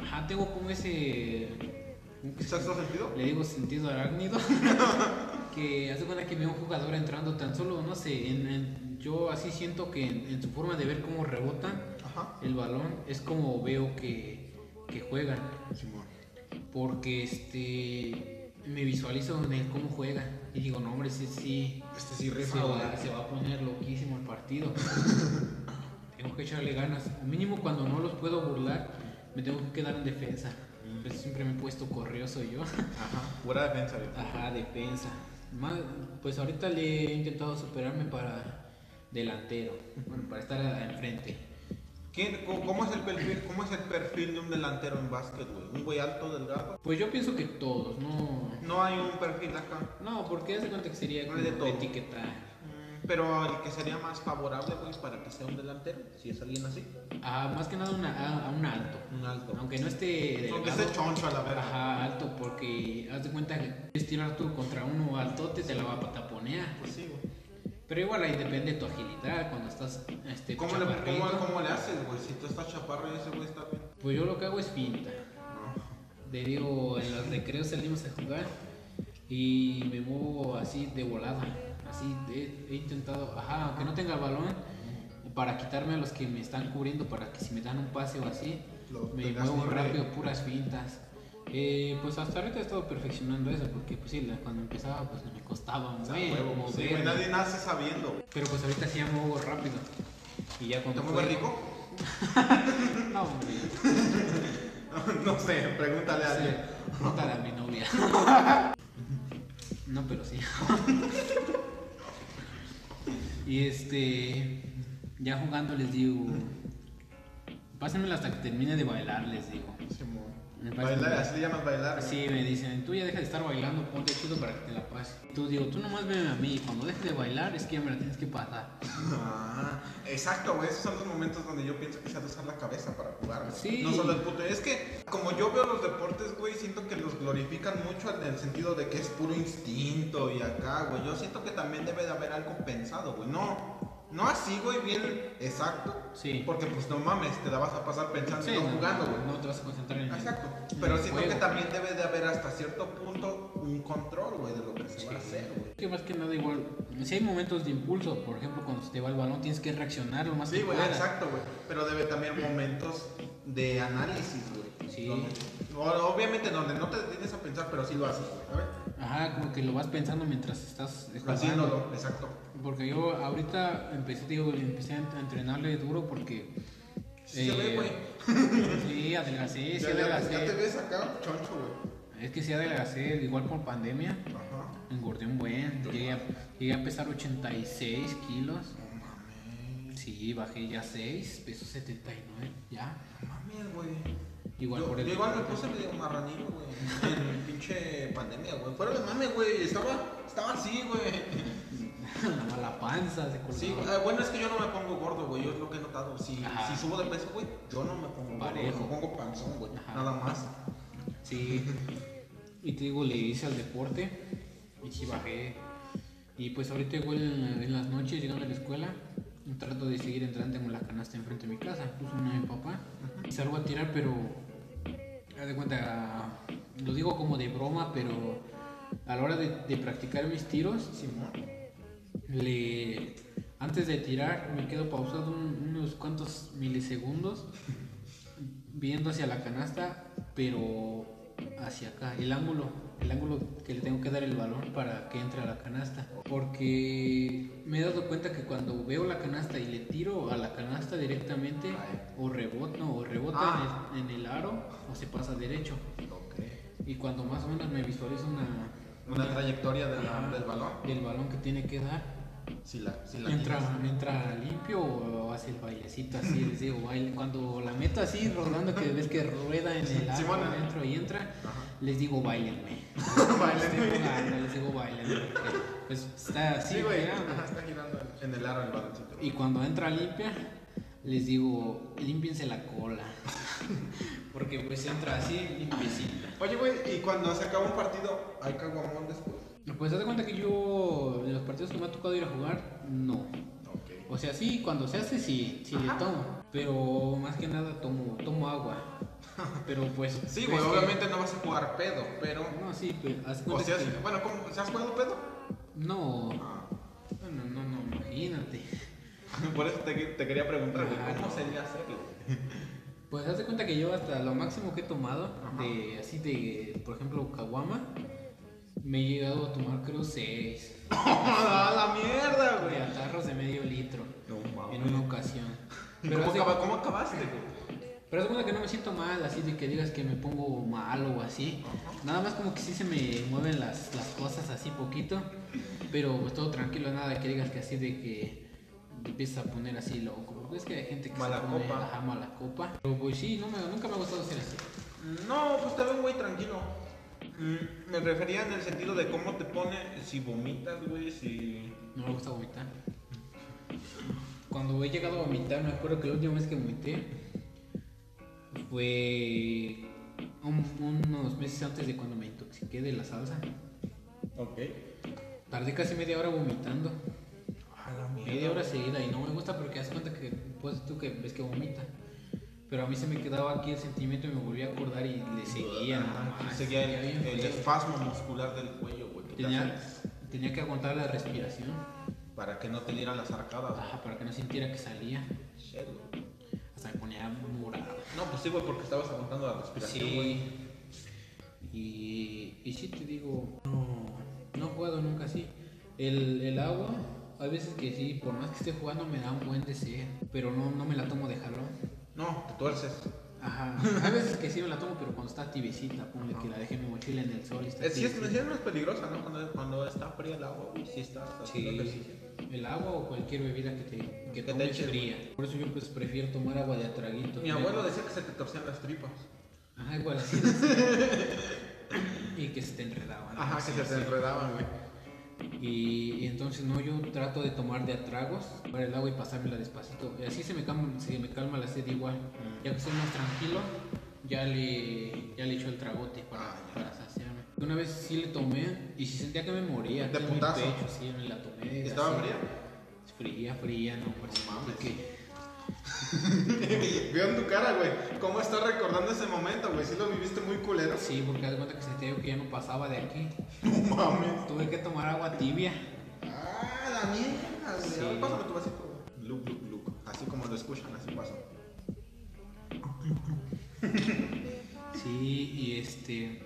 Ajá, tengo como ese. ¿Sexto sentido? Le digo sentido arácnido. que hace cuenta que veo un jugador entrando tan solo, no sé. en- en- yo así siento que en, en su forma de ver cómo rebotan Ajá. el balón, es como veo que, que juegan. Porque este me visualizo en él cómo juega. Y digo, no, hombre, sí, sí. Este sí rifa, se va a poner loquísimo el partido. tengo que echarle ganas. Mínimo cuando no los puedo burlar, me tengo que quedar en defensa. Pues siempre me he puesto corrioso yo. Ajá, pura defensa, güey. Ajá, defensa. Más, pues ahorita le he intentado superarme para delantero, bueno, para estar enfrente. ¿Quién- cómo, es el perfil, ¿Cómo es el perfil de un delantero en básquet, güey? ¿Un güey alto, delgado? Pues yo pienso que todos, no. No hay un perfil acá. No, porque hace cuenta que sería como de todo. etiquetar. Mm, Pero el que sería más favorable, güey, para que sea un delantero, si es alguien así. Ah, más que nada una- a, a un alto. Un alto. Aunque no esté Aunque delgado, esté choncho a la verga. Ajá, alto, porque haz de cuenta que quieres tirar tú contra uno altote, te la va a taponear. Pues sí, güey. Pero igual ahí depende de tu agilidad cuando estás este, ¿Cómo le, cómo, cómo le haces, güey? Si tú estás chaparro y ese güey está bien. Pues yo lo que hago es finta. No. Le digo, en los recreos salimos a jugar y me muevo así de volada. Así he, he intentado, ajá, aunque no tenga el balón, para quitarme a los que me están cubriendo, para que si me dan un pase o así, Lo me muevo rápido, puras fintas. Eh, pues hasta ahorita he estado perfeccionando eso, porque pues sí, cuando empezaba pues me costaba O sea, mover, huevo, mover, sí, nadie nace sabiendo. pero pues ahorita sí ya me muevo rápido. Y ya ¿Te cuando mueves juego- rico? No, hombre, no sé, pregúntale a alguien. Pregúntale a mi novia. No, pero sí. Y este. Ya jugando les digo. Pásenmela hasta que termine de bailar, les digo. Bailar, así le llamas bailar. Sí, me dicen, tú ya deja de estar bailando, ponte chido para que te la pase. Tú digo, tú nomás veme a mí, cuando dejes de bailar es que ya me la tienes que pasar. Ah, exacto, güey. Esos son los momentos donde yo pienso que se ha de usar la cabeza para jugar. güey. Sí. No solo el puto. Es que, como yo veo los deportes, güey, siento que los glorifican mucho en el sentido de que es puro instinto y acá, güey. Yo siento que también debe de haber algo pensado, güey. No, no así, güey, bien exacto. Sí. Porque, pues, no mames, te la vas a pasar pensando Sí, y no no, jugando, güey. no te vas a concentrar en Exacto. Pero el siento juego. que también debe de haber hasta cierto punto un control, güey, de lo que se va a Sí. hacer, güey. Que más que nada igual, si hay momentos de impulso, por ejemplo, cuando se te va el balón tienes que reaccionar lo más Sí, que güey, puedas. exacto, güey. Pero debe también momentos de análisis, güey. Sí. Donde- obviamente donde no te detienes a pensar, pero sí lo haces, güey. Ver. Ajá, como que lo vas pensando mientras estás jugando. Haciéndolo, exacto. Porque yo ahorita empecé, digo, empecé a entrenarle duro porque... Sí se ve, eh, güey. Sí, adelgacé, sí Ya, adelgacé. ya te ves acá, choncho, güey. Es que sí adelgacé, igual por pandemia. Ajá. Engordé un buen. Llegué a, llegué a pesar 86 kilos. No mames. Sí, bajé ya 6, peso 79, ya. No mames, güey. Igual yo, por el... yo igual me puse medio marranito, güey. En pinche pandemia, güey. Fuera de mame, güey. Estaba, estaba así, güey. Más la panza se. Sí, güey. Ah, bueno, es que yo no me pongo gordo, güey. Yo es lo que he notado. Si, Ajá. si subo de peso, güey, yo no me pongo gordo. Parejo. Me pongo panzón, güey. Ajá. Nada más. Sí. Y te digo, le hice al deporte y sí bajé. Y pues ahorita igual en, en las noches llegando a la escuela, trato de seguir entrando en la canasta enfrente de mi casa, puso una de mi papá. Y salgo a tirar, pero haz de cuenta, lo digo como de broma, pero a la hora de, de practicar mis tiros, Simón. Le antes de tirar me quedo pausado un- unos cuantos milisegundos viendo hacia la canasta pero hacia acá el ángulo el ángulo que le tengo que dar el balón para que entre a la canasta porque me he dado cuenta que cuando veo la canasta y le tiro a la canasta directamente o rebota no, o rebota Ah. en, el, en el aro o se pasa derecho y cuando más o menos me visualizo una, Una trayectoria de la- Ajá. del balón. del balón que tiene que dar Si la, si la Entra, tienes. entra limpio o hace el bailecito así, les digo, baile. Cuando la meto así rodando, que ves que rueda en el Sí, bueno. adentro y entra, Ajá. les digo, bailenme. Estoy jugando, les digo, bailenme. Pues está así, Sí, güey. girando. Ajá, está girando en el aro el baloncito. Y cuando entra limpia, les digo, límpiense la cola. Porque pues entra así, limpiecita. Oye, güey, y cuando se acaba un partido, ¿hay caguamón después? Pues haz de cuenta que yo, en los partidos que me ha tocado ir a jugar, no. Ok. O sea, sí, cuando se hace, sí, sí le tomo. Pero más que nada tomo, tomo agua. Pero pues. Sí, pues, güey, que- obviamente no vas a jugar pedo, pero. No, sí, pues. de O sea, que- bueno, ¿cómo? ¿Se has jugado pedo? No, Ah. no, no, no, imagínate. Por eso te, te quería preguntar, Ah, ¿cómo no. sería hacerlo? Pues haz de cuenta que yo hasta lo máximo que he tomado, Ajá. de así de, por ejemplo, caguama, Me he llegado a tomar creo seis. ¡A la mierda, De atarros de medio litro. No En una ocasión. ¿Y Pero ¿Cómo, hace- acaba- cómo acabaste, güey? Pero es bueno que no me siento mal, así de que digas que me pongo mal o así. Nada más como que sí se me mueven las, las cosas así poquito. Pero pues todo tranquilo, nada de que digas que así de que te empiezas a poner así loco. Porque es que hay gente que Mala se pone copa. ajá, mala copa. Pero pues sí, no me, nunca me ha gustado ser así. No, pues te veo muy tranquilo. Mm, Me refería en el sentido de cómo te pone, si vomitas, güey, si... No me gusta vomitar. Cuando he llegado a vomitar, me acuerdo que la última vez que vomité fue un- unos meses antes de cuando me intoxiqué de la salsa. Ok. Tardé casi media hora vomitando. A la Media hora seguida y no me gusta porque hace cuenta que pues tú que ves que vomita. Pero a mí se me quedaba aquí el sentimiento y me volví a acordar y le seguía. Nomás, seguía el, el espasmo muscular del cuello, güey. Tenía, tenía que aguantar la respiración Para que no te dieran las arcadas. ajá, para que no sintiera que salía. Shit, güey. Hasta me ponía morado. No, pues sí, güey, porque estabas aguantando la respiración, güey. Sí. Y, y sí te digo, no, no he jugado nunca así. El, el agua, hay veces que sí, por más que esté jugando me da un buen deseo, pero no, no me la tomo de jalón. No, te tuerces. Ajá. Hay veces que sí me la tomo, pero cuando está tibiecita, ponle que la dejé en mi mochila en el sol y está sí, es, más peligrosa, ¿no? Cuando, cuando está fría el agua, güey, sí está ejercicio. Sí, el agua o cualquier bebida que te, que Que te eches, fría. Por eso yo pues prefiero tomar agua de a traguito. Mi abuelo decía que se te torcían las tripas. Ajá, igual así. y que se te enredaban. Ajá, que se te enredaban, güey. Y, y entonces no, yo trato de tomar de a tragos para el agua y pasármela despacito. Y así se me calma, se me calma la sed igual. Ya que estoy más tranquilo, ya le, ya le echo el tragote para, Ah, para saciarme. Una vez sí le tomé y sí sentía que me moría. ¿De putazo? pecho, sí, me la tomé. ¿Estaba así. fría? Fría, fría, no, pues No mames. que Veo en tu cara, güey, cómo estás recordando ese momento, güey. Sí lo viviste muy culero. Sí, porque haz cuenta que sentía yo que ya no pasaba de aquí. No mames. Tuve que tomar agua tibia. Ah, la mierda. Sí. A ver, pásame tu vasito, güey. Luke, Luke, Luke. Así como lo escuchan, así pasa. Sí, y este.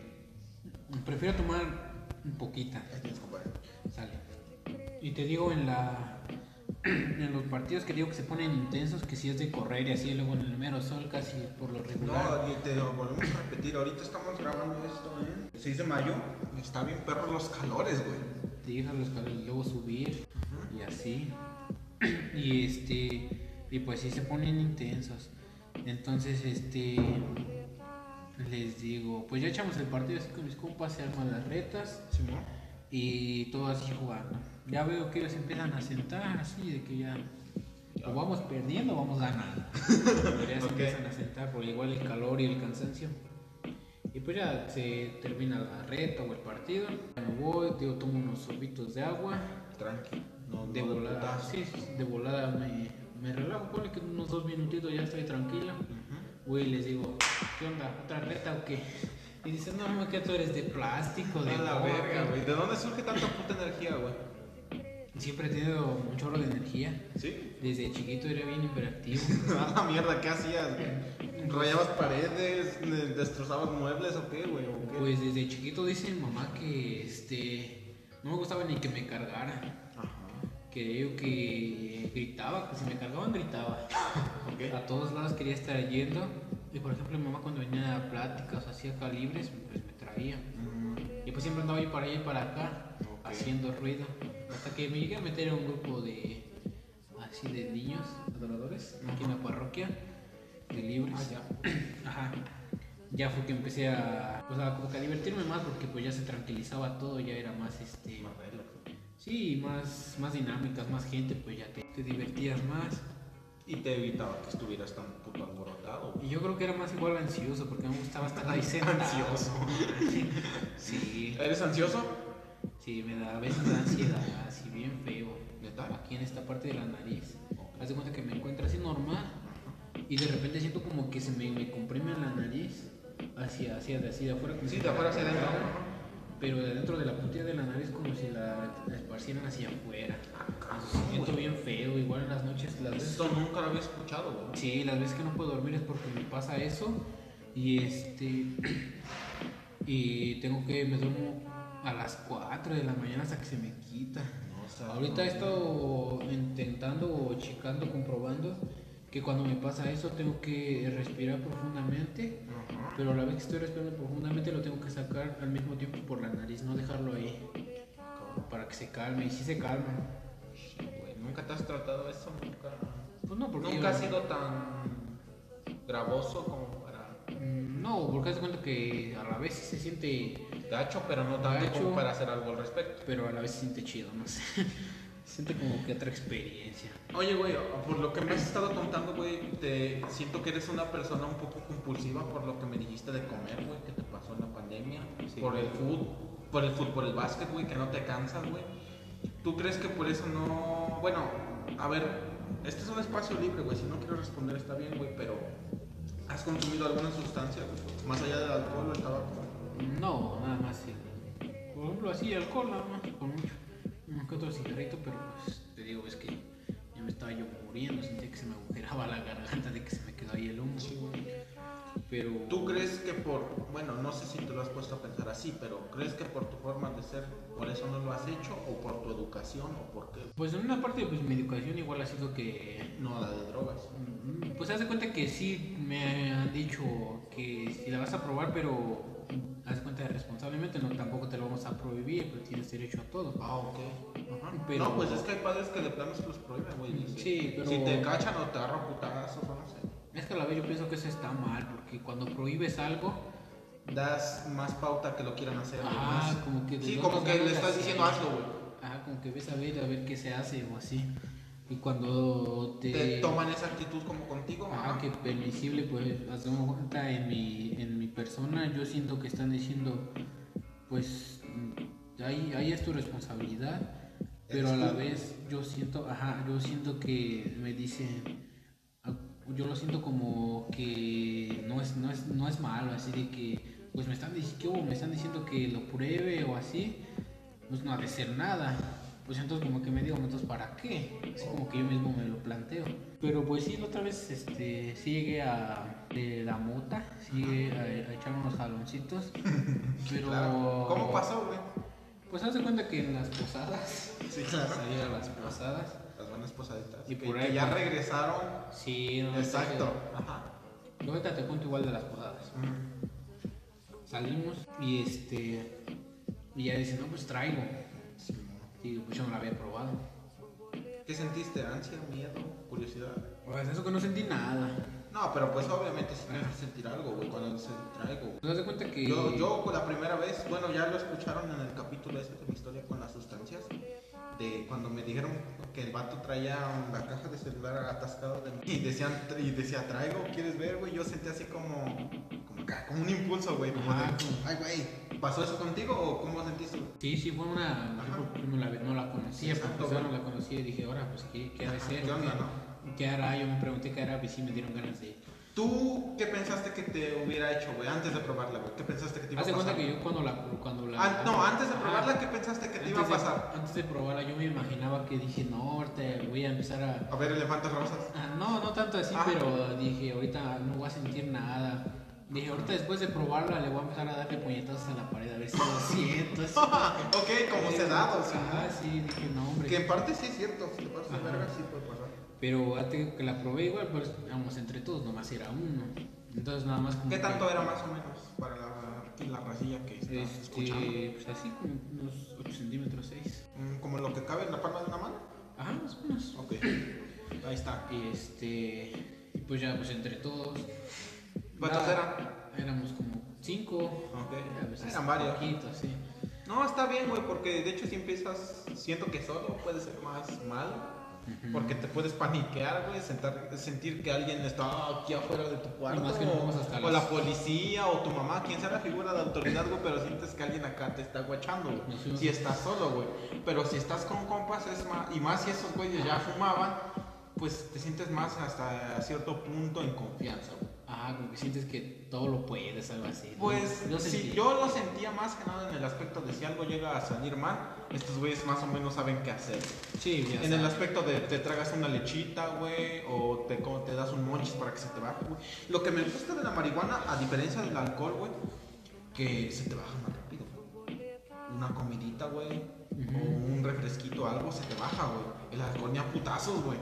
Prefiero tomar un poquita. Ahí tienes, compadre. Sale. Y te digo en la. En los partidos que digo que se ponen intensos, que si es de correr y así, luego en el mero sol, casi por lo regular. No, y te lo volvemos a repetir. Ahorita estamos grabando esto, ¿eh? El 6 de mayo. Está bien perros los calores, güey. te dejan los calores luego subir y así. Y este. Y pues sí se ponen intensos. Entonces, este. Les digo, pues ya echamos el partido así con mis compas, se arman las retas. Simón. y todo así jugando. Ya veo que ellos empiezan a sentar así de que ya o vamos perdiendo o vamos ganando. Pero ya se empiezan a sentar por igual el calor y el cansancio. Y pues ya se termina la reta o el partido. Ya me voy, digo, tomo unos sorbitos de agua. Tranqui. No, De no volada, sí, de volada me, me relajo, ponle que unos dos minutitos ya estoy tranquila. Voy y les digo, ¿qué onda? ¿Otra reta o qué? Y dicen, no, no, que tú eres de plástico, de A la coca". verga, güey. ¿De dónde surge tanta puta energía, güey? Siempre he tenido un chorro de energía. ¿Sí? Desde chiquito era bien hiperactivo. A la mierda, ¿qué hacías, güey? ¿Rayabas paredes? de- ¿Destrozabas muebles o qué, güey? ¿O qué? Pues desde chiquito dice mi mamá que este no me gustaba ni que me cargara. Ajá. Que yo que gritaba, que si me cargaban gritaba. A todos lados quería estar yendo. Y por ejemplo mi mamá cuando venía a pláticas, hacía calibres, pues me traía. Y pues siempre andaba yo para allá y para acá, Haciendo ruido. Hasta que me llegué a meter en un grupo de así de niños adoradores aquí en la parroquia de libres. Ajá. Ya fue que empecé a, pues a, como que a divertirme más porque pues ya se tranquilizaba todo, ya era más este Más relax. sí, más, más dinámicas, más gente, pues ya te, te divertías más. Y te evitaba que estuvieras tan puto alborotado. Y yo creo que era más igual ansioso porque me gustaba estar ahí sentado. Ansioso. Sí, ¿Eres ansioso? Sí, me da a veces da ansiedad, así bien feo. Aquí en esta parte de la nariz. Haz de cuenta que me encuentro así normal y de repente siento como que se me, me comprime la nariz hacia, hacia de así de afuera. como Sí, de afuera hacia adentro. Pero de dentro de la puntilla de la nariz como si la, la esparcieran hacia afuera. Ah, Siento bien feo, igual en las noches, las veces Esto nunca lo había escuchado. Sí, las veces que no puedo dormir es porque me pasa eso y este y tengo que me duermo a las 4 de la mañana hasta que se me quita. No, o sea, Ahorita no. he estado intentando, checando, comprobando que cuando me pasa eso tengo que respirar profundamente, pero a la vez que estoy respirando profundamente lo tengo que sacar al mismo tiempo por la nariz, no dejarlo ahí, para que se calme. Y si se calma, ¿Nunca te has tratado eso? Nunca. pues no, porque Nunca ha sido tan gravoso como No, porque haz de cuenta que a la vez se siente, gacho, pero no tanto Gacho. como para hacer algo al respecto. pero a la vez se siente chido, no sé. Se siente como que otra experiencia. Oye, güey, por lo que me has estado contando, güey, te siento que eres una persona un poco compulsiva por lo que me dijiste de comer, güey, que te pasó en la pandemia, Sí. por el fútbol, por el fútbol, por el básquet, güey, que no te cansas, güey. ¿Tú crees que por eso no, bueno, a ver, este es un espacio libre, güey, si no quiero responder está bien, güey, pero ¿has consumido alguna sustancia, güey, más allá del alcohol o el tabaco? No, nada más. sí. Por ejemplo, así, alcohol, nada más, con mucho. Uno que otro cigarrito, pero pues te digo, es que ya me estaba yo muriendo, sentía que se me agujeraba la garganta de que se me quedó ahí el humo. Pero. ¿Tú crees que por, bueno, no sé si te lo has puesto a pensar así, pero ¿crees que por tu forma de ser, por eso no lo has hecho, o por tu educación, o por qué? Pues en una parte, pues mi educación igual ha sido que. No, la de drogas. mm, Pues haz de cuenta que sí me han dicho que si la vas a probar, pero haz de cuenta de responsablemente, no tampoco te lo vamos a prohibir, pero tienes derecho a todo. Ah, ok. Ajá. Pero- No, pues es que hay padres que de plano se los prohíben, güey. Sí, pero- Si te cachan o te agarran putazos o no sé. Es que a la vez yo pienso que eso está mal, porque cuando prohíbes algo, Das más pauta que lo quieran hacer. Ah, como que Sí, como que le estás diciendo hazlo, güey. Ajá, como que ves a ver, a ver qué se hace o así. Y cuando te... Te toman esa actitud como contigo. Ajá. que permisible, pues, hacemos cuenta en mi, en mi persona, yo siento que están diciendo, pues, ahí, ahí es tu responsabilidad, pero a la vez yo siento, ajá, yo siento que me dicen, ah, yo lo siento como que no es, no es, no es malo, así de que, pues me están, dic- ¿qué hubo? me están diciendo que lo pruebe o así, pues no ha de ser nada. Pues entonces como que me digo, entonces ¿para qué? Así como que yo mismo me lo planteo. Pero pues sí, la otra vez este, sí llegué a de la mota, sí llegué a, a echar unos jaloncitos. Pero... Claro. ¿Cómo pasó, güey? Pues haz de cuenta que en las posadas, Sí, claro. salí a las posadas. Posaditas. Y que, por que ahí, ya regresaron. Sí, no Exacto. Ajá. Yo ahorita te cuento igual de las posadas. Salimos y este... Y ya dicen, no, pues traigo. Y pues yo no la había probado. ¿Qué sentiste? ¿Ansia, miedo, curiosidad? Pues eso que no sentí nada. No, pero pues obviamente sí tienes que sentir algo, güey, cuando se traigo. ¿Te das cuenta que... Yo, yo la primera vez, bueno, ya lo escucharon en el capítulo ese de mi historia con las sustancias, de cuando me dijeron que el vato traía la caja de celular atascada de mí y decían y decía traigo, ¿quieres ver, güey? Yo sentí así como como, un impulso, güey, como Ajá. de, ay, güey, ¿pasó eso contigo o cómo sentiste? güey? Sí, sí, fue una. No la, no la conocía, Exacto, porque no la conocía y dije, ahora, pues, ¿qué, qué ha de ser? ¿qué onda, no? ¿Qué hará? Yo me pregunté qué hará y sí me dieron ganas de. ¿Tú qué pensaste que te hubiera hecho, güey, antes de probarla, güey? ¿Qué pensaste que te iba a Haz de pasar? cuenta que yo cuando la. Cuando la Ah, no, antes de probarla, ¿qué pensaste que te iba a de- pasar? antes de probarla, yo me imaginaba que dije, no, ahorita voy a empezar a. A ver, elefantes rosas. Ah, no, no tanto así, pero dije, ahorita no voy a sentir nada. Dije, ahorita después de probarla, le voy a empezar a darle puñetazos a la pared a ver si lo siento. ok, como sedado. Ajá, sí, dije, no, hombre. Que en parte sí es cierto, si te pasas de verga sí pasar. Pero que la probé igual, pues vamos entre todos, nomás era uno. Entonces nada más como ¿Qué que, tanto era más o menos para la, la racilla que está escuchando? Este, pues así como unos 8 centímetros, 6. Mm, Como lo que cabe en la palma de una mano. Ajá, más o menos. Ok, ahí está. Y este, y pues ya pues entre todos. ¿Cuántos nada, eran? Éramos como 5. Ok, eran varios. Poquitos, sí. No, está bien, güey, porque de hecho si empiezas, siento que solo puede ser más Porque te puedes paniquear, güey, sentar- sentir que alguien está aquí afuera de tu cuarto. más que nos o, vamos hasta o las- la policía o tu mamá, quien sea la figura de autoridad, güey, pero sientes que alguien acá te está guachando, güey. Si estás solo, güey. Pero si estás con compas, es más. Y más si esos güeyes ya fumaban, pues te sientes más hasta cierto punto en confianza, güey. Ajá, como que sientes que todo lo puedes, algo así. Pues sí, sentí. yo lo sentía más que nada en el aspecto de si algo llega a salir mal, estos güeyes más o menos saben qué hacer. Sí, ya En el aspecto de te tragas una lechita, güey, o te, como te das un monchis para que se te baje, güey. Lo que me gusta de la marihuana, a diferencia del alcohol, güey, que se te baja más rápido. una comidita, güey, o un refresquito, algo, se te baja, güey. El alcohol ni a putazos, güey.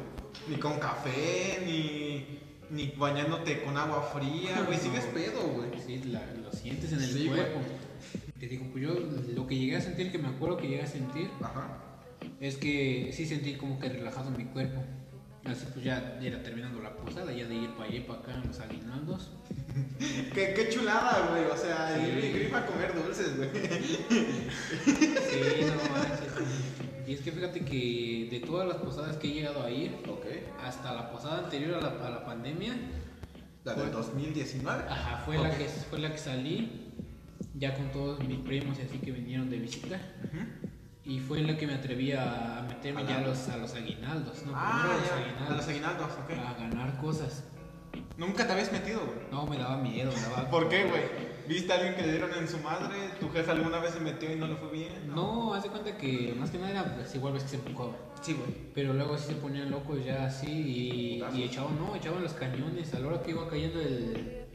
Ni con café, ni, ni bañándote con agua fría, güey. No. Sigues pedo, güey. Sí, la- lo sientes en el Sí, cuerpo. Te digo, pues yo lo que llegué a sentir, que me acuerdo que llegué a sentir, Ajá. es que sí sentí como que relajado mi cuerpo. Así pues ya era terminando la posada, ya de ir para allá y para acá en los aguinaldos. Qué, qué chulada, güey. O sea, Sí. grifa grifa a comer dulces, güey. Sí, no manches. Y es que fíjate que de todas las posadas que he llegado a ir, hasta la posada anterior a la, a la pandemia, La del 2019. ajá, fue, la que, fue la que salí ya con todos mis primos y así que vinieron de visita. Y fue la que me atreví a a meterme ya a los, a los aguinaldos, ¿no? Ah, Primero a los ya. aguinaldos, A los aguinaldos, ok. a ganar cosas. Nunca te habías metido, güey. No, me daba miedo, me daba... ¿Por qué, güey? ¿Viste a alguien que le dieron en su madre? ¿Tu jefe alguna vez se metió y no le fue bien? No, haz de cuenta que más que nada era pues igual ves que se empujaba. Sí, güey. Pero luego sí se ponían locos ya así y, y echaban, no, echaban los cañones a la hora que iba cayendo el...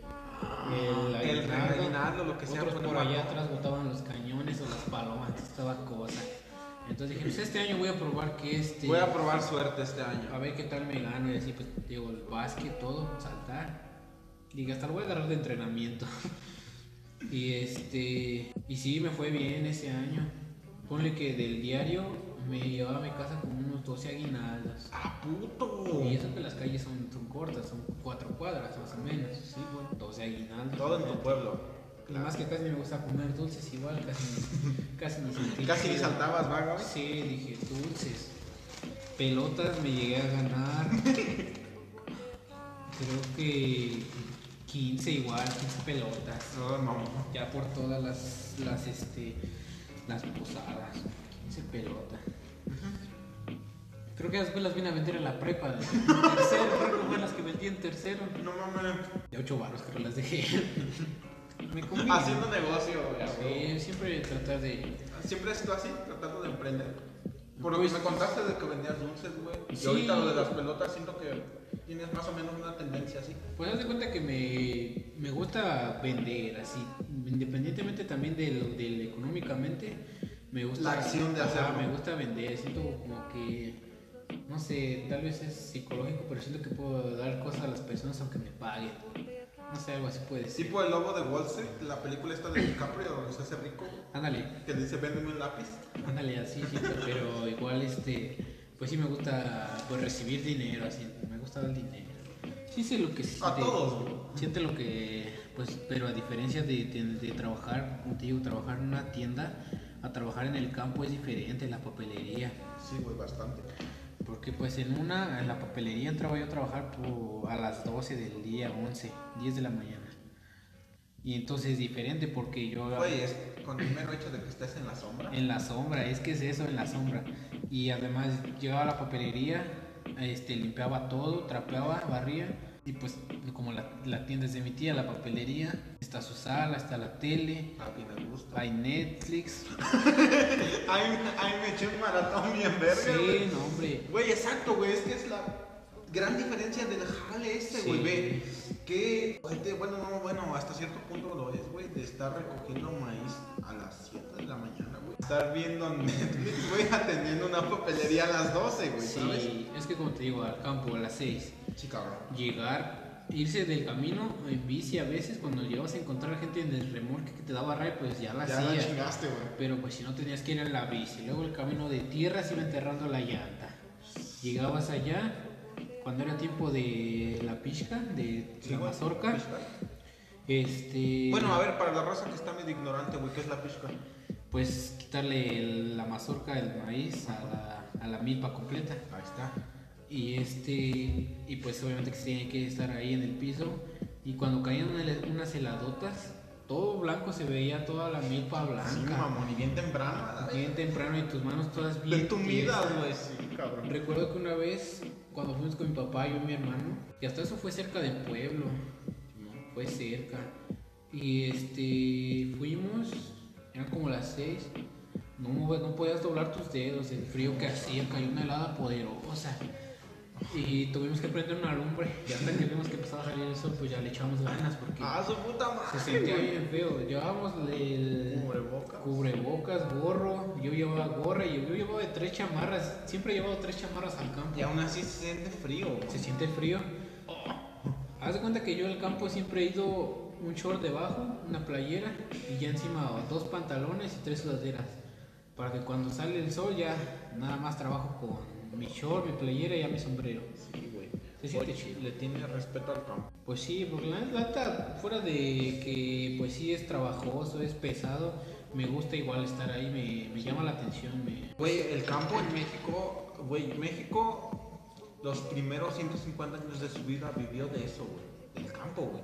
El aguinaldo, aguinaldo, lo que sea. Otros por allá atrás botaban los cañones o las palomas, estaba cosa. Entonces dije, pues este año voy a probar que este... Voy a probar suerte este a año. ver qué tal me gano y así pues digo el básquet, todo, saltar. Digo, hasta lo voy a agarrar de entrenamiento. y este y sí me fue bien ese año. Ponle que del diario me llevaba a mi casa como unos 12 aguinaldos. ¡Ah, puto! Y eso que las calles son, son cortas, son cuatro cuadras más o menos. Sí, bueno, 12 aguinaldos. Todo en tu pueblo. Y más que casi me gusta comer dulces igual, casi, casi ni sentí. Casi ni saltabas, ¿va, Gaby? Sí, dije dulces. Pelotas me llegué a ganar. Creo que 15 igual, 15 pelotas. No, no. Ya por todas las, las, este, las posadas. 15 pelotas. Creo que después las vine a vender en la prepa. En tercero, creo que fue las que vendí en tercero. No mames. De 8 baros creo las dejé. Me. Haciendo negocio, güey. Sí, siempre tratar de... Siempre has sido así, tratando de emprender. Por lo que me contaste de que vendías dulces, güey. Y Sí. ahorita lo de las pelotas, siento que tienes más o menos una tendencia así. Pues haz de cuenta que me, me gusta vender, así, independientemente también de lo del económicamente, me gusta... La acción de Ajá, hacerlo. Me gusta vender, siento como que, no sé, tal vez es psicológico, pero siento que puedo dar cosas a las personas aunque me paguen. No sé, algo así puede ser. Tipo el lobo de Wall Street, la película esta de DiCaprio donde se hace rico, Ándale, que dice véndeme un lápiz. ándale, así siento, pero igual, este, pues sí me gusta pues, recibir dinero, así, me gusta dar dinero. Sí sé lo que se A siente. todos. Siente lo que, pues, pero a diferencia de, de- de trabajar, digo, trabajar en una tienda, a trabajar en el campo es diferente, la papelería. Sí, güey, bastante. Porque pues en una, en la papelería entraba yo a trabajar por- a las 12 del día, 11, 10 de la mañana. Y entonces es diferente porque yo... Güey, es con el mero hecho de que estés en la sombra. En la sombra, es que es eso, en la sombra. Y además llegaba a la papelería, este, limpiaba todo, trapeaba, barría. Y pues como la, la tienda es de mi tía, la papelería, está su sala, está la tele, A mí me gusta. hay Netflix. Ay, ay, me eché un maratón bien verga, güey. Sí, no hombre. Güey, exacto, güey, es que es la gran diferencia del jale este, Sí. güey, ve. Que, bueno, no, bueno, hasta cierto punto lo es, güey, de estar recogiendo maíz a las 7 de la mañana, güey. Estar viendo Netflix, güey, atendiendo una papelería a las 12, güey, ¿sabes? Sí, es que como te digo, al campo a las 6. Sí, cabrón. Llegar, irse del camino en bici a veces, cuando llegabas a encontrar gente en el remolque que te daba ray, pues ya la Ya la hacías. chingaste, güey. Pero pues si no tenías que ir en la bici, luego el camino de tierra se iba enterrando la llanta. Llegabas allá, cuando era tiempo de la pizca, de Sí, la güey, mazorca, este... Bueno, a ver, para la raza que está medio ignorante, güey, ¿qué es la pishka? Pues quitarle el- la mazorca, el maíz a la, a la milpa completa. Ahí está. Y este, y pues obviamente que se tiene que estar ahí en el piso. Y cuando caían una- unas heladotas, todo blanco se veía toda la milpa Sí, blanca. mamón, y bien temprano, bien temprano y tus manos todas bien tumidas, güey, sí, cabrón. Recuerdo que una vez, cuando fuimos con mi papá, yo y mi hermano, y hasta eso fue cerca del pueblo, fue cerca. Y este, fuimos, eran como las seis, no, no podías doblar tus dedos, el frío que hacía, cayó una helada poderosa. Y tuvimos que prender una lumbre. Y hasta que vimos que empezaba a salir el sol, pues ya le echamos ganas porque Ah, su puta madre. se sentía bien feo. Llevábamos el Cubrebocas. cubrebocas, gorro. Yo llevaba gorra y yo llevaba de tres chamarras. Siempre he llevado tres chamarras al campo. Y aún así se siente frío. Se siente frío. Haz de cuenta que yo al campo siempre he ido un short debajo, una playera y ya encima dos pantalones y tres sudaderas. Para que cuando sale el sol ya nada más trabajo con mi short, mi playera y ya mi sombrero. Sí, güey. Se siente Oye, chido. Le tiene respeto al campo. Pues sí, porque la la neta, fuera de que pues sí es trabajoso, es pesado, me gusta igual estar ahí, me, me llama la atención. Me... Güey, el campo en México, güey, México, los primeros 150 años de su vida vivió de eso, güey, del campo, güey.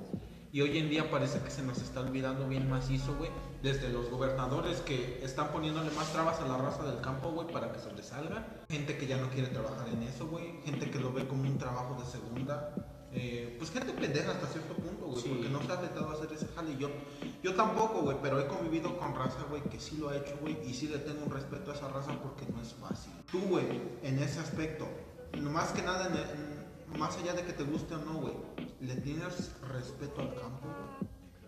Y hoy en día parece que se nos está olvidando bien macizo, güey, desde los gobernadores que están poniéndole más trabas a la raza del campo, güey, para que sobresalga. Gente que ya no quiere trabajar en eso, güey. Gente que lo ve como un trabajo de segunda. Eh, pues gente pendeja hasta cierto punto, güey, Sí. porque no se ha afectado a hacer ese jale. Yo, yo tampoco, güey, pero he convivido con raza, güey, que sí lo ha hecho, güey, y sí le tengo un respeto a esa raza porque no es fácil. Tú, güey, en ese aspecto, no más que nada, en el- en- más allá de que te guste o no, güey, le tienes respeto al campo,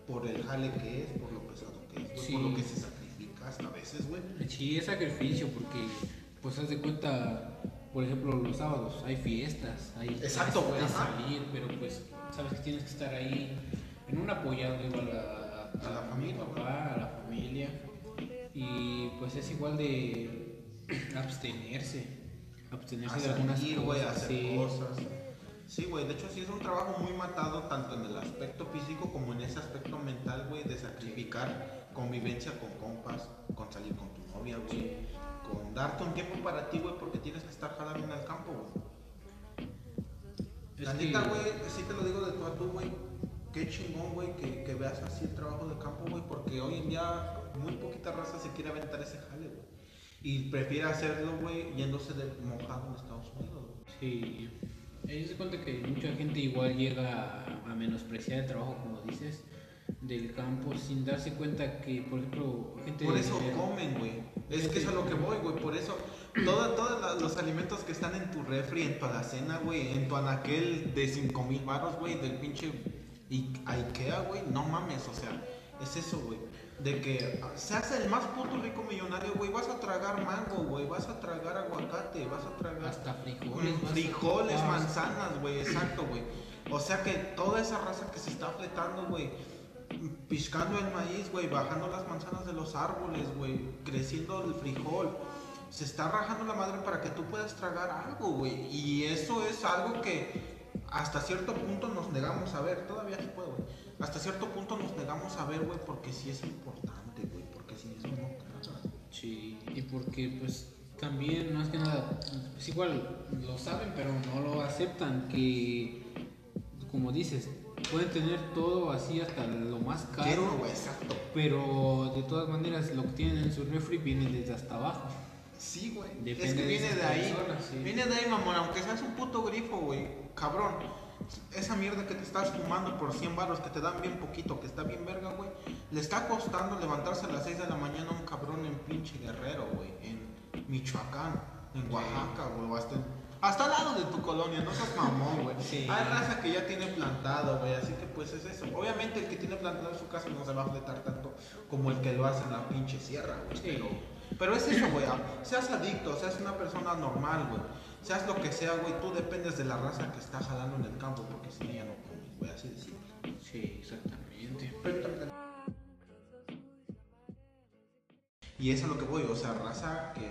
por el jale que es, por lo pesado que es, güey, Sí. por lo que se sacrifica hasta a veces, güey. Sí, es sacrificio porque, pues, haz de cuenta, por ejemplo, los sábados hay fiestas, hay Exacto, güey, de ajá. salir, pero pues, sabes que tienes que estar ahí en un apoyando igual a, A la familia, a papá, a la familia, y pues es igual de abstenerse, abstenerse A de algunas salir, a cosas, hacer sí. cosas. Sí, güey, de hecho sí es un trabajo muy matado tanto en el aspecto físico como en ese aspecto mental, güey, de sacrificar convivencia con compas, con salir con tu novia, güey, con darte un tiempo para ti, güey, porque tienes que estar jalando en el campo, güey. La que- neta, güey, sí te lo digo de tú a tú, güey, qué chingón, güey, que, que veas así el trabajo de campo, güey, porque hoy en día muy poquita raza se quiere aventar ese jale, güey. Y prefiere hacerlo, güey, yéndose de mojado en Estados Unidos, güey. Sí, ellos se cuenta que mucha gente igual llega a, menospreciar el trabajo, como dices, del campo sin darse cuenta que, por ejemplo, gente Por eso comen, güey. Es que es a lo que voy, güey. Por eso, toda- todos la- los alimentos que están en tu refri, en tu alacena, güey, en tu anaquel de 5 mil baros, güey, del pinche Ikea, güey, no mames, o sea, es eso, güey. De que seas el más puto rico millonario, güey, vas a tragar mango, güey, vas a tragar aguacate, vas a tragar hasta frijoles, frijoles, manzanas, güey, exacto, güey. O sea que toda esa raza que se está fletando, güey, piscando el maíz, güey, bajando las manzanas de los árboles, güey, creciendo el frijol, se está rajando la madre para que tú puedas tragar algo, güey. Y eso es algo que hasta cierto punto nos negamos a ver, todavía se puede, güey. Hasta cierto punto nos negamos a ver, güey, porque sí es importante, güey, porque eso no tragas. Sí, y porque pues también más que nada, pues igual lo saben pero no lo aceptan que como dices, pueden tener todo así hasta lo más caro, güey, exacto. pero de todas maneras lo que tienen en su refri viene desde hasta abajo. Sí, güey. Es que de viene esas de ahí. personas, sí. Viene de ahí, mamón. Aunque seas un puto grifo, güey. Cabrón. Esa mierda que te estás fumando por 100 baros que te dan bien poquito, que está bien verga, güey. Le está costando levantarse a las 6 de la mañana a un cabrón en pinche Guerrero, güey. En Michoacán, en Oaxaca, güey. Hasta, hasta al lado de tu colonia, no seas mamón, güey. Sí. Hay raza que ya tiene plantado, güey. Así que pues es eso. Obviamente el que tiene plantado en su casa no se va a fletar tanto como el que lo hace en la pinche sierra, güey. Sí. Pero pero es eso, güey. Seas adicto, seas una persona normal, güey. Seas lo que sea, güey. Tú dependes de la raza que está jalando en el campo, porque si no ya no comes, güey. Así de simple. Sí, exactamente. Y es a lo que voy, o sea, raza que.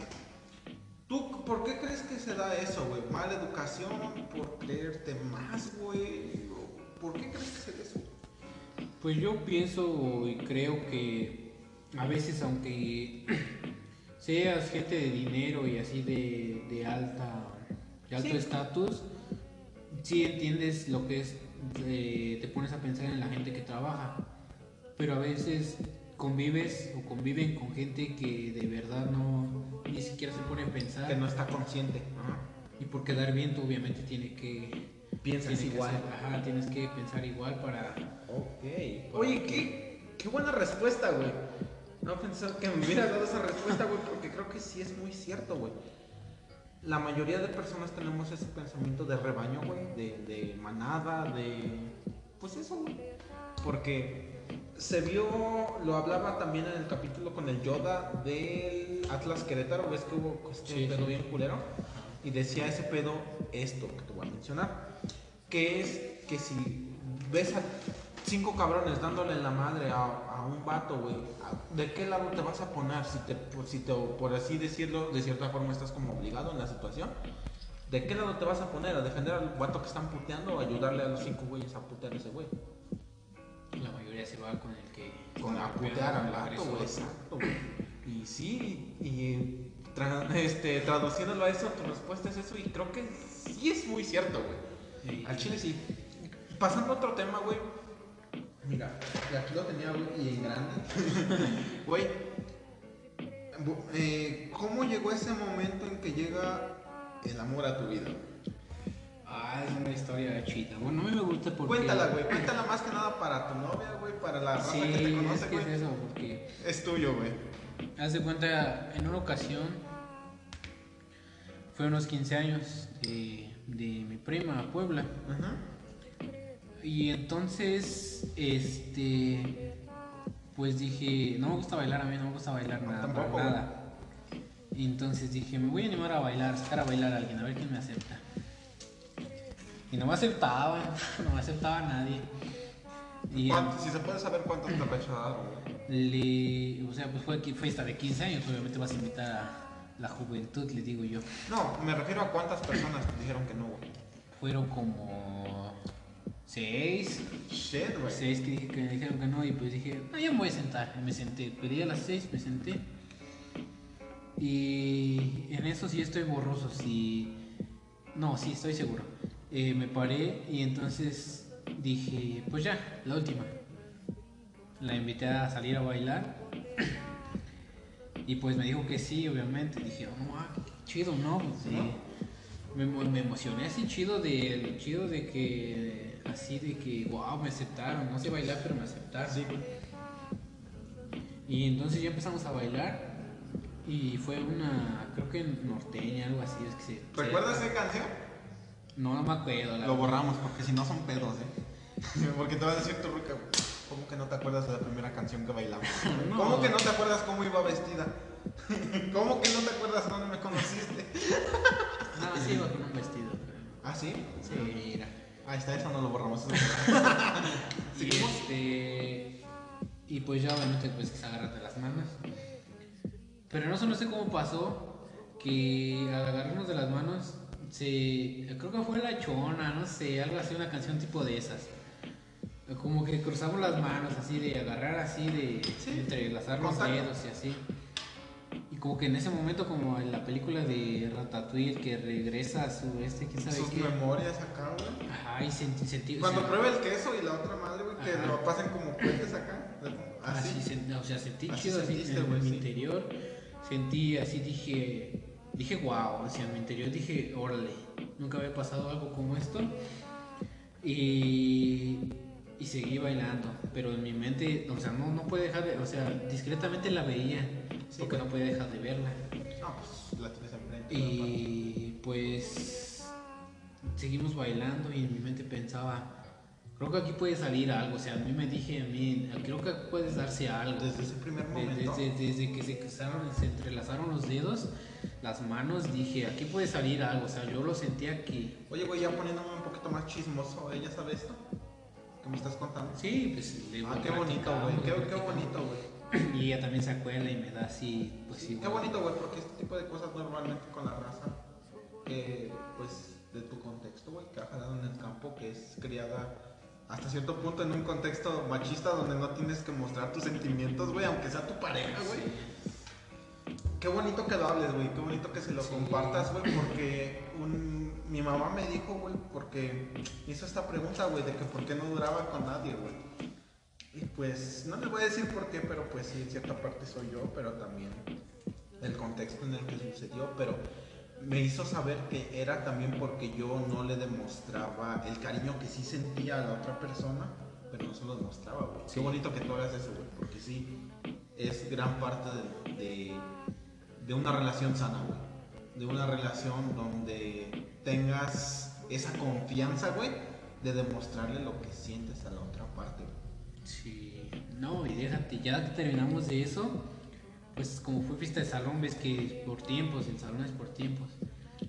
¿Tú por qué crees que se da eso, güey? ¿Mala educación? ¿Por creerte más, güey? ¿O ¿Por qué crees que se da eso? Pues yo pienso y creo que a veces aunque seas gente de dinero y así de, de alta de alto Sí. estatus, sí entiendes lo que es, eh, te pones a pensar en la gente que trabaja, pero a veces convives o conviven con gente que de verdad no ni siquiera se pone a pensar Que no está consciente. Ajá. y por quedar bien tú obviamente tiene que Piensas tiene que igual. hacer- ajá, tienes que pensar igual para Ok. Oye, qué, qué buena respuesta, güey. No pensaba que me hubieras dado esa respuesta, güey, porque creo que sí es muy cierto, güey. La mayoría de personas tenemos ese pensamiento de rebaño, güey, de, de manada, de... Pues eso, güey. Porque se vio, lo hablaba también en el capítulo con el Yoda del Atlas Querétaro, ves que hubo este Sí, pedo sí. bien culero. Y decía ese pedo esto que te voy a mencionar. Que es que si ves a cinco cabrones dándole en la madre a, a un vato, güey, ¿a- ¿de qué lado te vas a poner? Si te, por- si te, por así decirlo, de cierta forma estás como obligado en la situación. ¿De qué lado te vas a poner? ¿A defender al vato que están puteando o ayudarle a los cinco güeyes a putear a ese güey? La mayoría se va con el que. Con a putear al vato, güey. Exacto, güey. Y sí, y tra- este, traduciéndolo a eso, tu respuesta es eso. Y creo que sí es muy cierto, güey. Sí. Al chile sí. Pasando a otro tema, güey. Mira, y aquí lo tenía, güey, y en grande. Güey, eh, ¿cómo llegó ese momento en que llega el amor a tu vida? Ah, es una historia chida. Bueno, a mí me gusta porque. Cuéntala, güey. Cuéntala más que nada para tu novia, güey, para la raza Sí, que te es conoce, que es eso, porque. Es tuyo, güey. Haz de cuenta, en una ocasión. Fue unos 15 años de, de mi prima a Puebla. Ajá. Y entonces, este, pues dije, no me gusta bailar a mí, no me gusta bailar No, nada, tampoco, nada. Y entonces dije, me voy a animar a bailar, sacar a bailar a alguien, a ver quién me acepta. Y no me aceptaban, no me aceptaba nadie. Y ¿Cuánto- si se puede saber cuánto te le, o sea, pues fue aquí fiesta de 15 años, obviamente vas a invitar a la juventud, le digo yo. No, me refiero a cuántas personas te dijeron que no, güey. Fueron como seis, Shit, güey. seis que, dije- que me dijeron que no y pues dije, no, ya me voy a sentar. Y me senté, pedí a las seis, me senté. Y en eso sí estoy borroso, sí. No, sí, estoy seguro. Eh, me paré y entonces dije, pues ya, la última. La invité a salir a bailar. Y pues me dijo que sí, obviamente. Dije, oh, no, ah, qué chido, ¿no? Pues, sí. me, me emocioné así chido de, chido de que, así de que, wow, me aceptaron. No sé bailar, pero me aceptaron. Y entonces ya empezamos a bailar. Y fue una, creo que norteña, algo así. Es que se, se- ¿Recuerdas esa canción? No, no me acuerdo. la Lo borramos porque si no son pedos, ¿eh? porque te va a decir tu ruca, ¿cómo que no te acuerdas de la primera canción que bailamos? No. ¿Cómo que no te acuerdas cómo iba vestida? ¿Cómo que no te acuerdas dónde me conociste? No, sí iba con un vestido. pero- ¿Ah, sí? Sí, mira. Ahí está, eso no lo borramos. Y este. Y pues ya obviamente pues que se agarran de las manos. Pero no sé, no sé cómo pasó que al agarrarnos de las manos se. Creo que fue la chona, no sé, algo así, una canción tipo de esas. Como que cruzamos las manos así de agarrar así de Sí. entrelazar los Contacto. dedos y así. Como que en ese momento como en la película de Ratatouille que regresa a su este, quién sabe Sus qué. memorias acá, güey. Ajá, y sentí, sentí o Cuando sea, prueba el queso y la otra madre, güey, que Ajá. lo pasen como puentes acá. Así, Así. sen- o sea, sentí Así chido así sentiste, en, güey, mi sí. interior. Sentí así, dije, dije, wow, o en mi interior dije, órale, nunca había pasado algo como esto. Y, y seguí bailando, pero en mi mente, o sea, no, no puede dejar de, o sea, discretamente la veía, Sí, porque no podía dejar de verla. No, pues la tienes enfrente. Y pues seguimos bailando y en mi mente pensaba, creo que aquí puede salir algo, o sea, a mí me dije, a mí, creo que puede darse algo. Desde ese primer momento. Desde, desde que se cruzaron, se entrelazaron los dedos, las manos, dije, aquí puede salir algo, o sea, yo lo sentía aquí. Oye, güey, ya poniéndome un poquito más chismoso, ¿ella sabe esto? ¿Qué me estás contando? Sí, pues le Ah, qué bonito, güey. Qué, qué bonito, güey. Y ella también se acuerda y me da así, pues sí. Qué bonito, güey, porque este tipo de cosas normalmente con la raza, que, pues, de tu contexto, güey, que ha jalado en el campo, que es criada hasta cierto punto en un contexto machista donde no tienes que mostrar tus sentimientos, güey, aunque sea tu pareja, güey. Qué bonito que lo hables, güey, qué bonito que se lo Sí. compartas, güey, porque un- mi mamá me dijo, güey, porque hizo esta pregunta, güey, de que por qué no duraba con nadie, güey. Y pues, no les voy a decir por qué, pero pues sí, en cierta parte soy yo, pero también el contexto en el que sucedió, pero me hizo saber que era también porque yo no le demostraba el cariño que sí sentía a la otra persona, pero no se lo demostraba, güey. Sí. Qué bonito que tú hagas eso, güey, porque sí, es gran parte de, de, de una relación sana, güey. de una relación donde tengas esa confianza, güey, de demostrarle lo que sientes a la otra parte. Sí, no, y déjate, ya que terminamos de eso, pues como fue fiesta de salón, ves que por tiempos, el salón es por tiempos,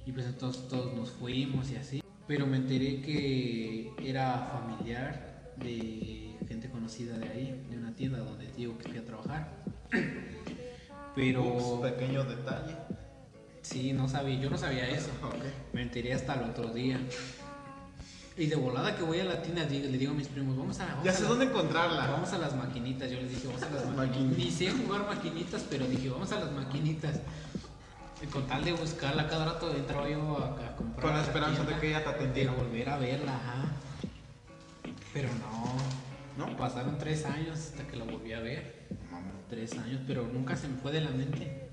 y pues entonces todos nos fuimos y así. Pero me enteré que era familiar de gente conocida de ahí, de una tienda donde digo que fui a trabajar. Pero Ups, pequeño detalle. Sí, no sabía, yo no sabía eso. Ok. Me enteré hasta el otro día. Y de volada que voy a la tienda, le digo a mis primos, vamos a... vamos Ya a sé la- dónde encontrarla. Vamos a las maquinitas, yo les dije, vamos a las maquinitas. Ni sé jugar maquinitas, pero dije, vamos a las maquinitas. Y con tal de buscarla, cada rato entraba yo a, a comprar. Con la esperanza de que ella te de atendiera. volver a verla, ajá. Pero no, ¿No? pasaron tres años hasta que la volví a ver. Tres años, pero nunca se me fue de la mente.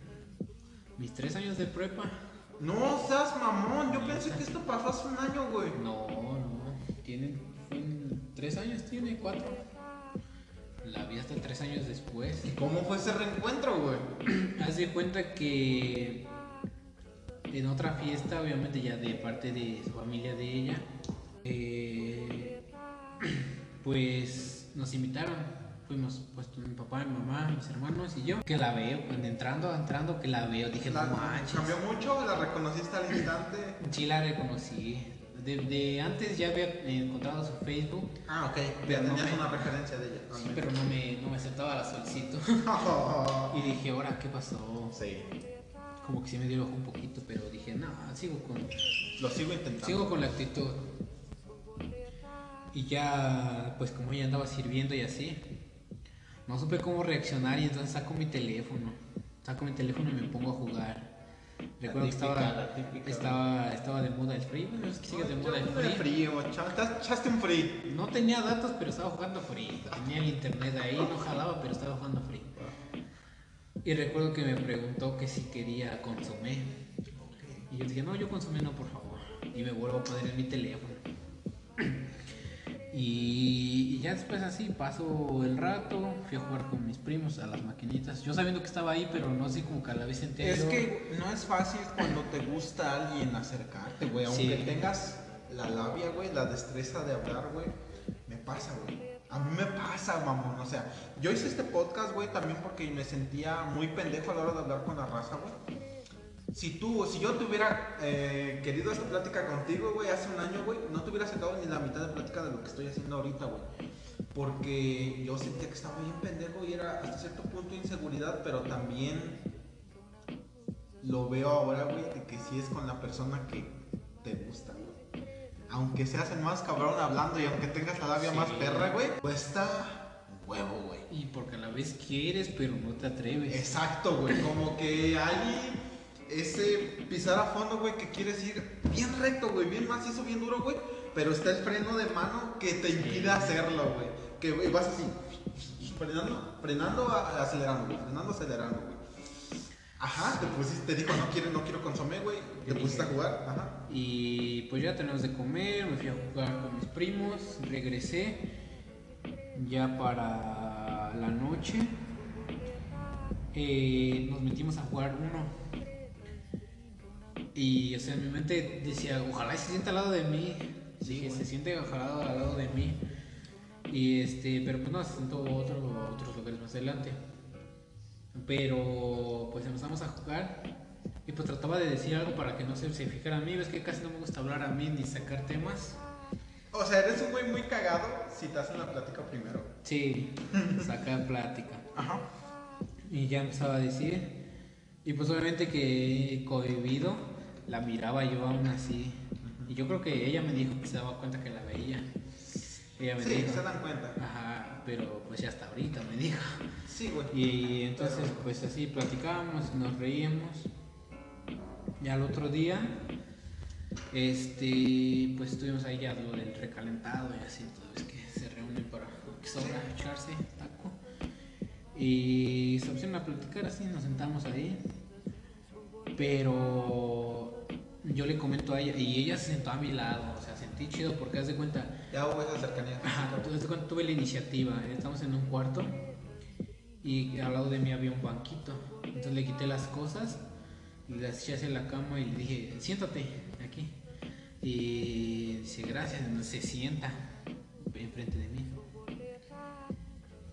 Mis tres años de prepa. No seas mamón, yo pensé que esto pasó hace un año, güey. No, no, tiene, fue- tres años tiene, cuatro. La vi hasta tres años después. ¿Y cómo fue ese reencuentro, güey? Haz de cuenta que en otra fiesta, obviamente ya de parte de su familia de ella, eh, pues nos invitaron. Fuimos pues mi papá, mi mamá, mis hermanos y yo. Que la veo, entrando, entrando, que la veo. Dije, La- no manches. ¿Cambió mucho? ¿La reconociste al instante? Sí la reconocí. De, de antes ya había encontrado su Facebook, Ah, ok. Pero no tenías me- una referencia de ella. sí, pero no me, no me aceptaba la solicitud. Y dije, ahora, ¿qué pasó? sí. Como que sí me dio el ojo un poquito, pero dije, no, sigo con, Lo sigo intentando. sigo con la actitud. Y ya, pues como ella andaba sirviendo y así, no supe cómo reaccionar y entonces saco mi teléfono. Saco mi teléfono y me pongo a jugar. Recuerdo que estaba, estaba, estaba de moda el free. Bueno, es que sigue de moda el free. echaste un free. No tenía datos, pero estaba jugando free. Tenía el internet ahí, no jalaba, pero estaba jugando free. Y recuerdo que me preguntó que si quería consumir. Y yo dije, no, yo consumé no, por favor. Y me vuelvo a poner en mi teléfono. Y, y ya después así paso el rato, fui a jugar con mis primos a las maquinitas. Yo sabiendo que estaba ahí, pero no así como que a la vez sentía Es yo- que no es fácil cuando te gusta alguien acercarte, güey. Aunque Sí. tengas la labia, güey, la destreza de hablar, güey. Me pasa, güey. A mí me pasa, mamón. O sea, yo hice este podcast, güey, también porque me sentía muy pendejo a la hora de hablar con la raza, güey. Si tú, si yo te hubiera eh, querido esta plática contigo, güey, hace un año, güey, no te hubiera sacado ni la mitad de plática de lo que estoy haciendo ahorita, güey. Porque yo sentía que estaba bien pendejo y era hasta cierto punto inseguridad, pero también lo veo ahora, güey, de que si es con la persona que te gusta, güey. Aunque seas el más cabrón hablando y aunque tengas la labia Sí. más perra, güey, cuesta huevo, güey. Y porque a la vez quieres, pero no te atreves. Exacto, güey. Como que hay ese pisar a fondo, güey, que quieres ir bien recto, güey, bien macizo, bien duro, güey. Pero está el freno de mano que te impide hacerlo, güey. Que vas así, frenando, frenando, acelerando, güey. Frenando, acelerando, güey. Ajá, te pusiste, te dijo, no quiero, no quiero consomé, güey. Te pusiste a jugar, ajá. Y pues ya tenemos de comer, me fui a jugar con mis primos, regresé ya para la noche. eh, nos metimos a jugar uno. Y o sea, en mi mente decía, ojalá se sienta al lado de mí. Dije, se siente ojalá al lado de mí. Y este, pero pues no, se sentó otro, otros lugares más adelante. Pero pues empezamos a jugar y pues trataba de decir algo para que no se, se fijara a mí. Ves que casi no me gusta hablar a mí ni sacar temas. O sea, eres un güey muy cagado si te hacen la plática primero. Sí, sacar plática. Ajá. Y ya empezaba a decir. Y pues obviamente que cohibido, la miraba yo aún así. Y yo creo que ella me dijo que se daba cuenta que la veía. Ella me Sí, dijo. se dan cuenta. Ajá, pero pues ya hasta ahorita me dijo. Sí, güey. Y entonces pues así platicábamos, nos reíamos. Y al otro día, este, pues estuvimos ahí ya lo del recalentado y así, todo es que se reúnen para que sobra echarse taco. Y se pusieron a platicar así, nos sentamos ahí. Pero yo le comento a ella, y ella se sentó a mi lado, o sea, sentí chido porque haz de cuenta, Ya hubo esa cercanía. Ajá, entonces cuando tuve la iniciativa, estamos en un cuarto y al lado de mí había un banquito. Entonces le quité las cosas Le eché hacia la cama y le dije, siéntate aquí. Y dice, gracias, se sienta enfrente de mí.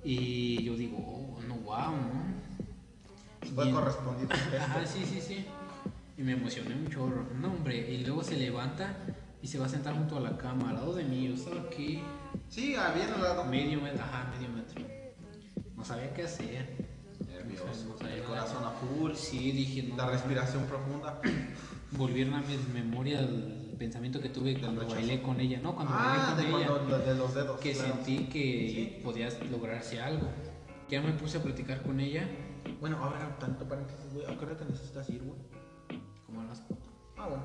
Y yo digo, oh, no, wow, ¿no? Fue Y- correspondido. Ajá, sí, sí, sí. Y me emocioné un chorro. No, hombre. Y luego se levanta y se va a sentar junto a la cama, al lado de mí. Yo estaba aquí, Sí, había al lado. medio metro, ajá, medio metro. No sabía qué hacer. Nervioso. No sabía El nada. corazón a full. Sí, dije, no. La respiración profunda. Volvieron a mi memoria el pensamiento que tuve cuando bailé con ella. No, cuando Ah, de, bailé con ella. cuando, de los dedos. que claro. sentí que Sí. podías lograrse algo. Ya me puse a platicar con ella. Bueno, ahora tanto paréntesis, güey. ¿A qué hora te necesitas ir, güey? Ah, bueno.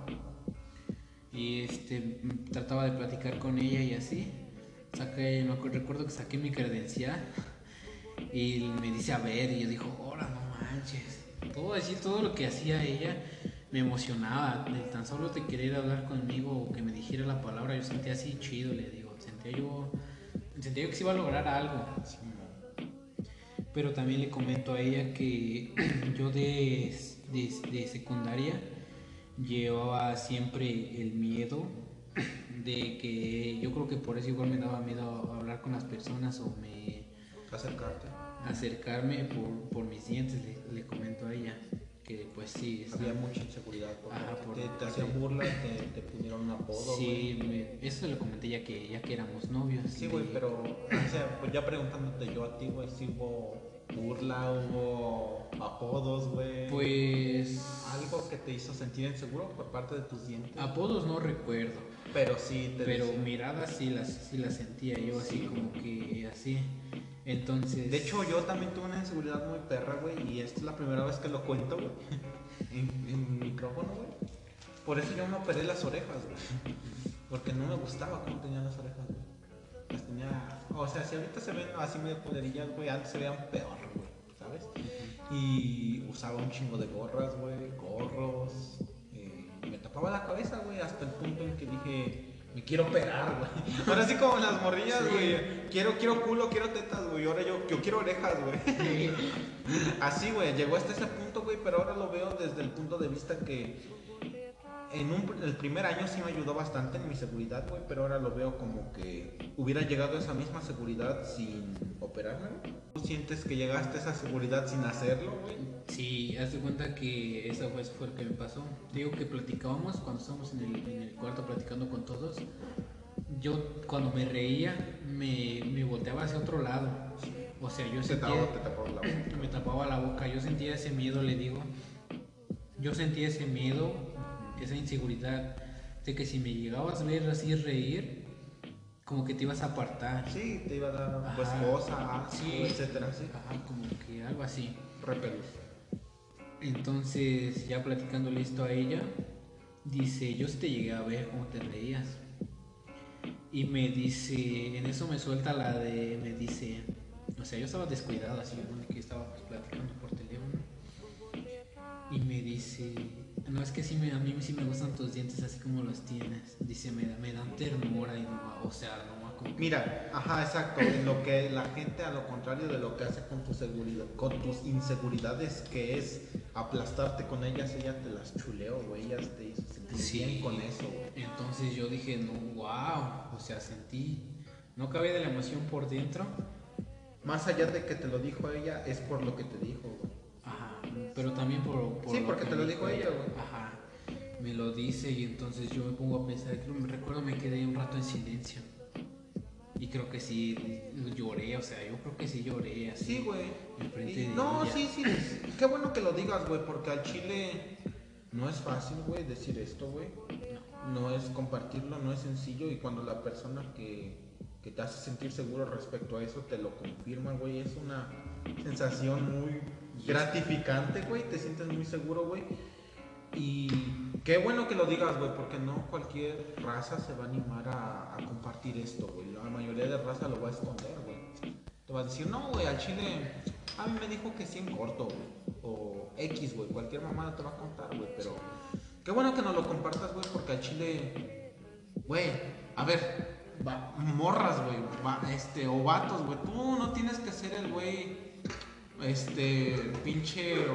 Y este, trataba de platicar con ella y así. Saqué, me recuerdo que saqué mi credencial y me dice a ver y yo dijo, hola, no manches. Todo así, todo lo que hacía ella me emocionaba. Tan solo de querer hablar conmigo o que me dijera la palabra, yo sentía así chido, le digo. Sentía yo, sentía yo que se iba a lograr algo. Pero también le comento a ella que yo de, de secundaria llevaba siempre el miedo de que yo creo que por eso igual me daba miedo hablar con las personas o me Acercarte. acercarme por, por mis dientes, le, le comento a ella que pues sí, Había mucha inseguridad. Porque Ajá, por- te, te hacían burla, te, te pusieron un apodo. sí, me- eso le comenté ya que ya que éramos novios. Sí, güey, de- pero, o sea, pues ya preguntándote yo a ti, güey, si hubo burla, hubo apodos, güey. Pues Algo que te hizo sentir inseguro por parte de tus dientes. apodos no recuerdo. pero sí te Pero miradas sí las, sí las sentía yo así como que así. Entonces. De hecho, yo también tuve una inseguridad muy perra, güey, y esta es la primera vez que lo cuento, güey, en, en micrófono, güey. Por eso yo me operé las orejas, güey. Porque no me gustaba cómo tenían las orejas, güey. Las tenía... O sea, si ahorita se ven así medio poderillas, güey, antes se veían peor, ¿sabes? Y usaba un chingo de gorras, güey, gorros. eh, me tapaba la cabeza, güey, hasta el punto en que dije... Me quiero operar, güey. Ahora sí como en las morrillas, Sí. güey. Quiero, quiero culo, quiero tetas, güey. Ahora yo, yo quiero orejas, güey. Así, güey, llegó hasta ese punto, güey, pero ahora lo veo desde el punto de vista que en un, el primer año sí me ayudó bastante en mi seguridad, güey, pero ahora lo veo como que hubiera llegado a esa misma seguridad sin operarme. ¿Tú sientes que llegaste a esa seguridad sin hacerlo, güey? Sí, haz de cuenta que eso fue, eso fue lo que me pasó. Digo que platicábamos cuando estábamos en el, en el cuarto platicando con todos. Yo cuando me reía me, me volteaba hacia otro lado. O sea, yo Te sentía, tapaba, te tapaba la boca. me tapaba la boca. Yo sentía ese miedo, le digo. Yo sentía ese miedo, esa inseguridad de que si me llegabas a ver así reír, como que te ibas a apartar. Sí, te iba a dar pues cosa, Sí. etcétera, sí. Ajá, como que algo así. Repelús. Entonces, ya platicándole esto a ella, dice, yo sí te llegué a ver cómo te reías. Y me dice, en eso me suelta la de, me dice, o sea, yo estaba descuidado así, que estaba pues, platicando por teléfono. Y me dice, no es que sí me, a mí sí me gustan tus dientes así como los tienes. Dice, me, me dan ternura y no, o sea, no como que- Mira, ajá, exacto. En lo que la gente, a lo contrario de lo que hace con tu seguridad, con tus inseguridades, que es aplastarte con ellas, ella te las chuleó, güey. Ellas te hizo sentir Sí. bien con eso. Entonces yo dije, no, wow, o sea, sentí, no cabía de la emoción por dentro. Más allá de que te lo dijo ella, es por lo que te dijo, güey. Pero también por... por Sí, lo porque que te lo dijo ella, güey. Ajá, me lo dice y entonces yo me pongo a pensar, creo, me recuerdo me quedé un rato en silencio. Y creo que sí, lloré, o sea, yo creo que sí lloré así. Sí, güey. Y- No, ella. sí, sí. Qué bueno que lo digas, güey, porque al chile no es fácil, güey, decir esto, güey. No es compartirlo, no es sencillo y cuando la persona que, que te hace sentir seguro respecto a eso te lo confirma, güey, es una sensación muy gratificante, güey, te sientes muy seguro, güey. Y qué bueno que lo digas, güey, porque no cualquier raza se va a animar a, compartir esto, güey. La mayoría de raza lo va a esconder, güey. Te va a decir, no, güey, al chile a mí me dijo que sí en corto, güey. O X, güey, cualquier mamada te va a contar, güey, pero qué bueno que nos lo compartas, güey, porque al chile, güey, a ver, va- morras, güey, va- este, o vatos, güey, tú no tienes que ser el güey, este, pinche,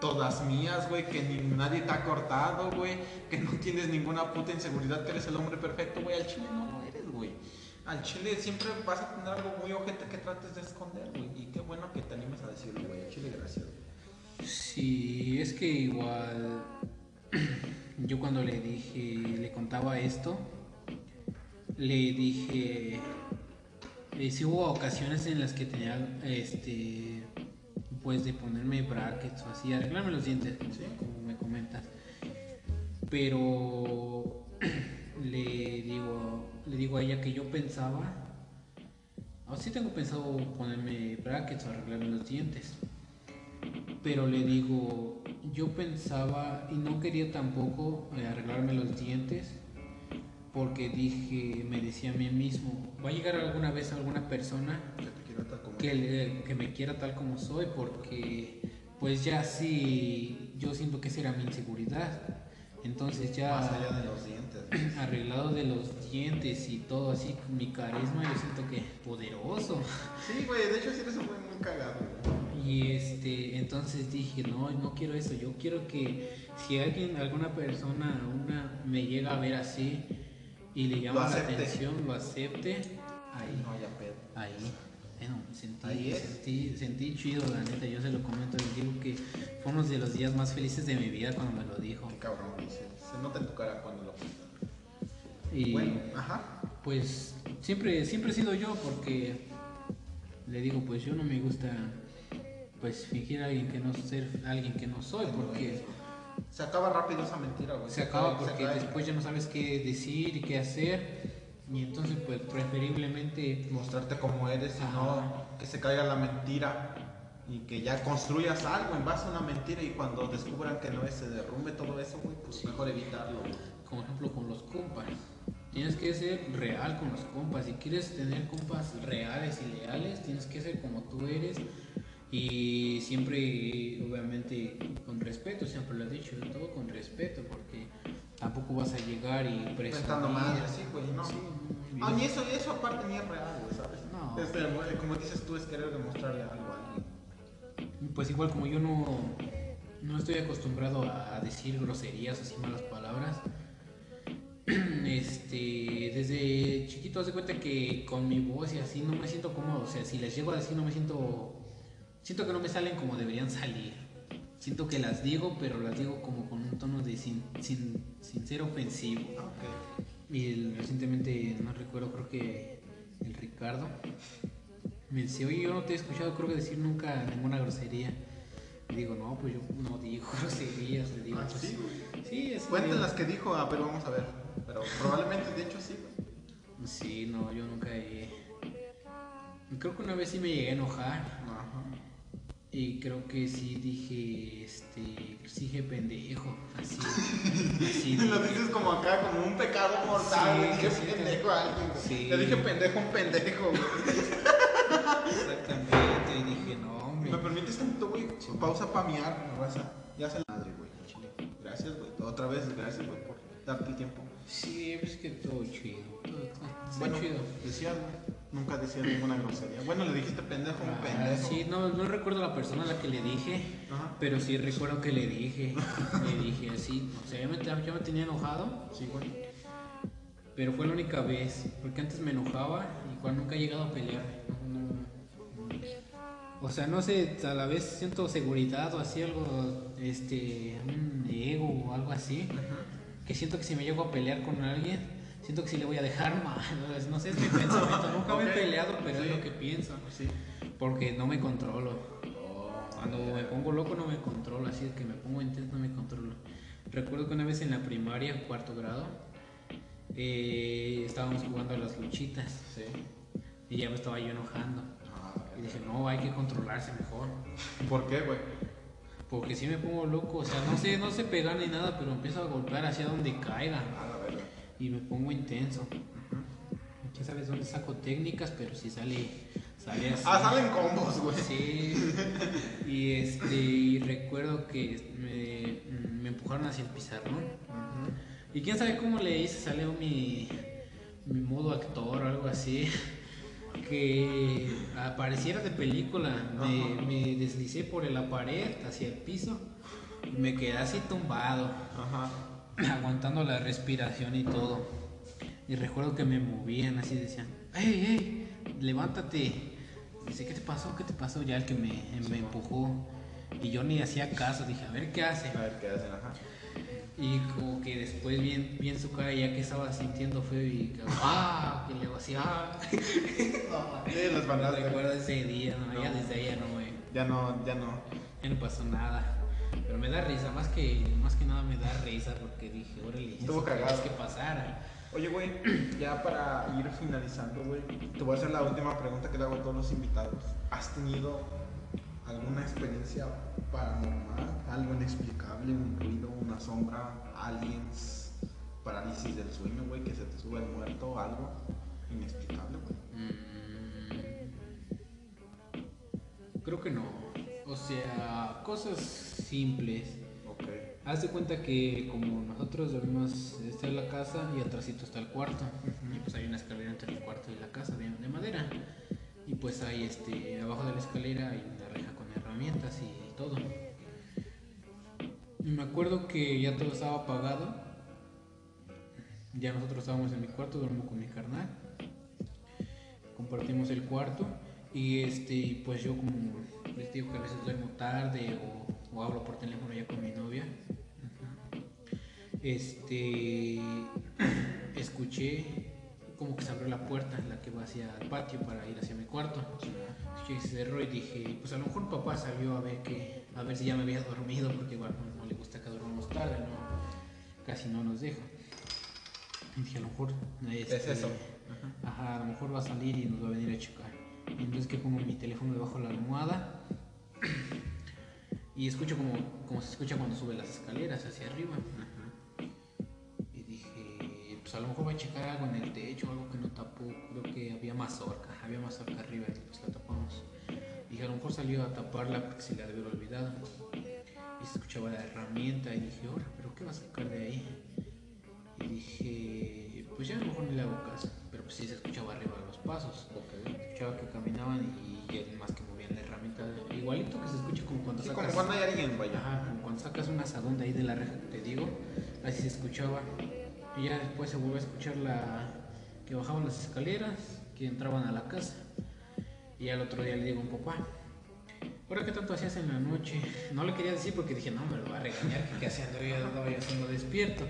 todas mías, güey, que ni nadie te ha cortado, güey, que no tienes ninguna puta inseguridad, que eres el hombre perfecto, güey, al chile no lo eres, güey. Al chile siempre vas a tener algo muy ojete que trates de esconder, güey. Y qué bueno que te animes a decirlo, güey. Al chile, gracias. Sí, es que igual yo cuando le dije, le contaba esto, le dije, eh, sí hubo ocasiones en las que tenía, este, pues de ponerme brackets o así, arreglarme los dientes, como, Sí. como me comentas. Pero le digo, le digo a ella que yo pensaba, o sí tengo pensado ponerme brackets o arreglarme los dientes. Pero le digo, yo pensaba y no quería tampoco eh, arreglarme los dientes porque dije, me decía a mí mismo, va a llegar alguna vez alguna persona Que te quiero tal como que, le- que me quiera tal como soy porque pues ya sí, yo siento que esa era mi inseguridad. Entonces ya Más allá de los dientes. arreglado de los dientes y todo así, mi carisma yo siento que poderoso. Sí, güey, de hecho sí eres güey muy cagado. Y este, entonces dije, no, no quiero eso, yo quiero que si alguien, alguna persona, una me llega a ver así y le llama la atención, lo acepte, ahí, No bueno, es. sentí, sentí chido, la neta, yo se lo comento, les digo que fue uno de los días más felices de mi vida cuando me lo dijo. Qué cabrón. Se, se nota en tu cara cuando lo Y Bueno, ajá. pues siempre, siempre he sido yo porque le digo, pues yo no me gusta pues fingir a alguien que no ser alguien que no soy porque Se acaba rápido esa mentira, güey. se acaba porque cae. después ya no sabes qué decir y qué hacer y entonces pues preferiblemente mostrarte como eres y no que se caiga la mentira y que ya construyas algo en base a una mentira y cuando descubran que no es, se derrumbe todo eso, güey, pues mejor evitarlo. como ejemplo con los compas. Tienes que ser real con los compas. Si quieres tener compas reales y leales tienes que ser como tú eres. Y siempre obviamente con respeto siempre lo he dicho todo con respeto porque tampoco vas a llegar y presumir Inventando madre, sí, güey, no. Sí, no, Ah, ni eso, eso aparte ni es real, güey, ¿sabes? No. Como dices tú, es querer demostrarle algo a alguien. Pues igual como yo no, no estoy acostumbrado a decir groserías, así malas palabras, este, desde chiquito haz de cuenta que con mi voz y así no me siento cómodo, o sea, si las llego a decir no me siento, siento que no me salen como deberían salir. Siento que las digo, pero las digo como con un tono de sin, sin, sin ser ofensivo. Ah, ok. Y el- recientemente, no recuerdo, creo que el Ricardo me decía, oye, yo no te he escuchado, creo que decir nunca ninguna grosería. Y digo, no, pues yo no digo groserías, le digo, Ah, pues sí, güey. Sí, así Cuenten digo. las que dijo, ah, pero vamos a ver. Pero probablemente, de hecho, sí, güey. Sí, no, yo nunca he... Creo que una vez sí me llegué a enojar Ajá. Y creo que sí dije, este, sí dije pendejo, así. así Lo dices como acá, como un pecado mortal, Sí. Dije sí, pendejo a alguien, sí. Le dije pendejo a un pendejo, güey. Exactamente, y dije, no, hombre. ¿Me permites tanto, güey? Pausa pa' miar, raza. Ya se la madre, güey. chile. Gracias, güey. Otra vez, gracias, güey, por darte el tiempo. Sí, pues que todo chido. Todo, todo, Bueno, chido. decías, güey. Nunca decías ninguna grosería. Bueno, le dijiste pendejo un Ah, pendejo. sí, no, no recuerdo la persona a la que le dije, Ajá. pero sí recuerdo que le dije. le dije así, o sea, yo me, yo me tenía enojado, Sí, güey. pero fue la única vez, porque antes me enojaba y cuando nunca he llegado a pelear. no, no. o sea, no sé, a la vez siento seguridad o así, algo, este, un ego o algo así, que siento que si me llego a pelear con alguien, siento que sí le voy a dejar mal. No sé, es mi pensamiento. Nunca me Ok. he peleado, pero Sí. es lo que pienso. Sí. Porque no me controlo. Cuando me pongo loco no me controlo, así que me pongo intenso no me controlo. Recuerdo que una vez en la primaria, cuarto grado, eh, estábamos jugando a las luchitas Sí. y ya me estaba yo enojando. Ah, Y dije, no, hay que controlarse mejor. ¿Por qué, güey? Porque si me pongo loco, o sea, no sé, no sé pegar ni nada, pero empiezo a golpear hacia donde caiga A la verga. Y me pongo intenso. Quién sabe dónde saco técnicas, pero si sale, sale así. Ah, salen combos, güey. Sí. Y este y recuerdo que me, me empujaron hacia el pizarrón. Y quién sabe cómo le hice, salió mi, mi modo actor o algo así. Que apareciera de película. Me, me deslicé por la pared hacia el piso. Y me quedé así tumbado, Ajá. aguantando la respiración y todo. Y recuerdo que me movían así, decían, ¡Ey, ey! Levántate. Dice, ¿qué te pasó? ¿Qué te pasó? Ya el que me, me empujó. Y yo ni hacía caso, dije, a ver qué hace. A ver qué hacen, ajá. Y como que después bien, bien su cara ya que estaba sintiendo feo y que, ¡ah! Que le así, ¡ah! Las recuerdo ese día, ¿no? Ya desde ahí ya no me, Ya no, ya no. ya no pasó nada. Pero me da risa, más que, más que nada me da risa porque dije, órale, Estuvo cagado. Que pasara. Oye, güey, ya para ir finalizando, güey, te voy a hacer la última pregunta que le hago a todos los invitados. ¿Has tenido alguna experiencia paranormal? Algo inexplicable, un ruido, una sombra, aliens, parálisis del sueño, güey, que se te sube el muerto, algo inexplicable, güey. Mm, creo que no. O sea, cosas simples. Ok. Haz de cuenta que como nosotros dormimos, esta es la casa y atrásito está el cuarto. Y pues hay una escalera entre el cuarto y la casa de, de madera. Y pues hay este, abajo de la escalera hay una reja con herramientas y todo. Y me acuerdo que ya todo estaba apagado. Ya nosotros estábamos en mi cuarto, duermo con mi carnal. Compartimos el cuarto. Y este, pues yo como les digo que a veces duermo tarde o, o hablo por teléfono ya con mi novia. Este escuché como que se abrió la puerta, la que va hacia el patio para ir hacia mi cuarto. Escuché que se cerró y dije, pues a lo mejor papá salió a ver que, a ver si ya me había dormido, porque igual no, no le gusta que durmamos tarde, no, casi no nos deja. Y dije, a lo mejor este, Es eso. Ajá, a lo mejor va a salir y nos va a venir a checar. Y entonces que pongo mi teléfono debajo de la almohada y escucho como, como se escucha cuando sube las escaleras hacia arriba. Y dije, pues a lo mejor va a checar algo en el techo, algo que no tapó. Creo que había mazorca, había mazorca arriba y pues la tapamos. Dije, a lo mejor salió a taparla porque se la había olvidado. Y se escuchaba la herramienta y dije, ahora, ¿pero qué va a sacar de ahí? Y dije, pues ya a lo mejor no le hago caso. Pero pues sí se escuchaba arriba los pasos. Escuchaba que caminaban y además que Igualito que se escucha como cuando Sí, sacas... como cuando hay alguien, vaya. Ajá, como cuando sacas un asadón de ahí de la reja que te digo, así se escuchaba. Y ya después se volvió a escuchar la que bajaban las escaleras, que entraban a la casa. Y al otro día le digo a un papá, ¿ahora qué tanto hacías en la noche? No le quería decir porque dije, no, me lo va a regañar, que qué haciendo yo estaba yo haciendo despierto.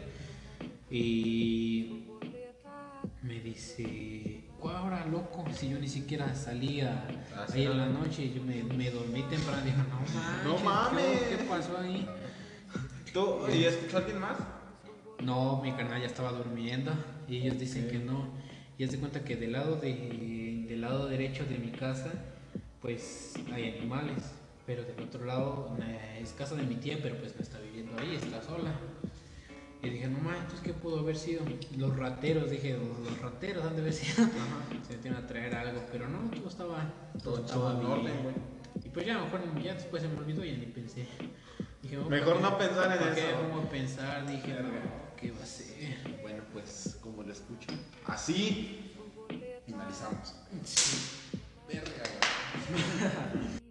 Y me dice, ahora loco, si yo ni siquiera salía Ah, ahí en la no. noche, yo me, me dormí temprano, dije, no manches, No ¿qué- mames. ¿qué pasó ahí? ¿Tú, ¿Y escuchó alguien más? No, mi carnal ya estaba durmiendo y ellos dicen que no. Y haz de cuenta que del lado, de, del lado derecho de mi casa, pues hay animales. Pero del otro lado eh, es casa de mi tía, pero pues no está viviendo ahí, está sola. Y dije, no manches, ¿qué pudo haber sido? Los rateros, dije, los rateros han de haber sido. Se metieron a traer algo, pero no, todo estaba, todo, todo estaba todo bien. Orden, y pues ya, mejor ya después se me olvidó y ya ni pensé. Dije, oh, mejor no pensar en ¿para eso. ¿Cómo pensar? Dije, no, ¿qué va a ser? Bueno, pues como lo escuchan, así finalizamos. Sí. Verga,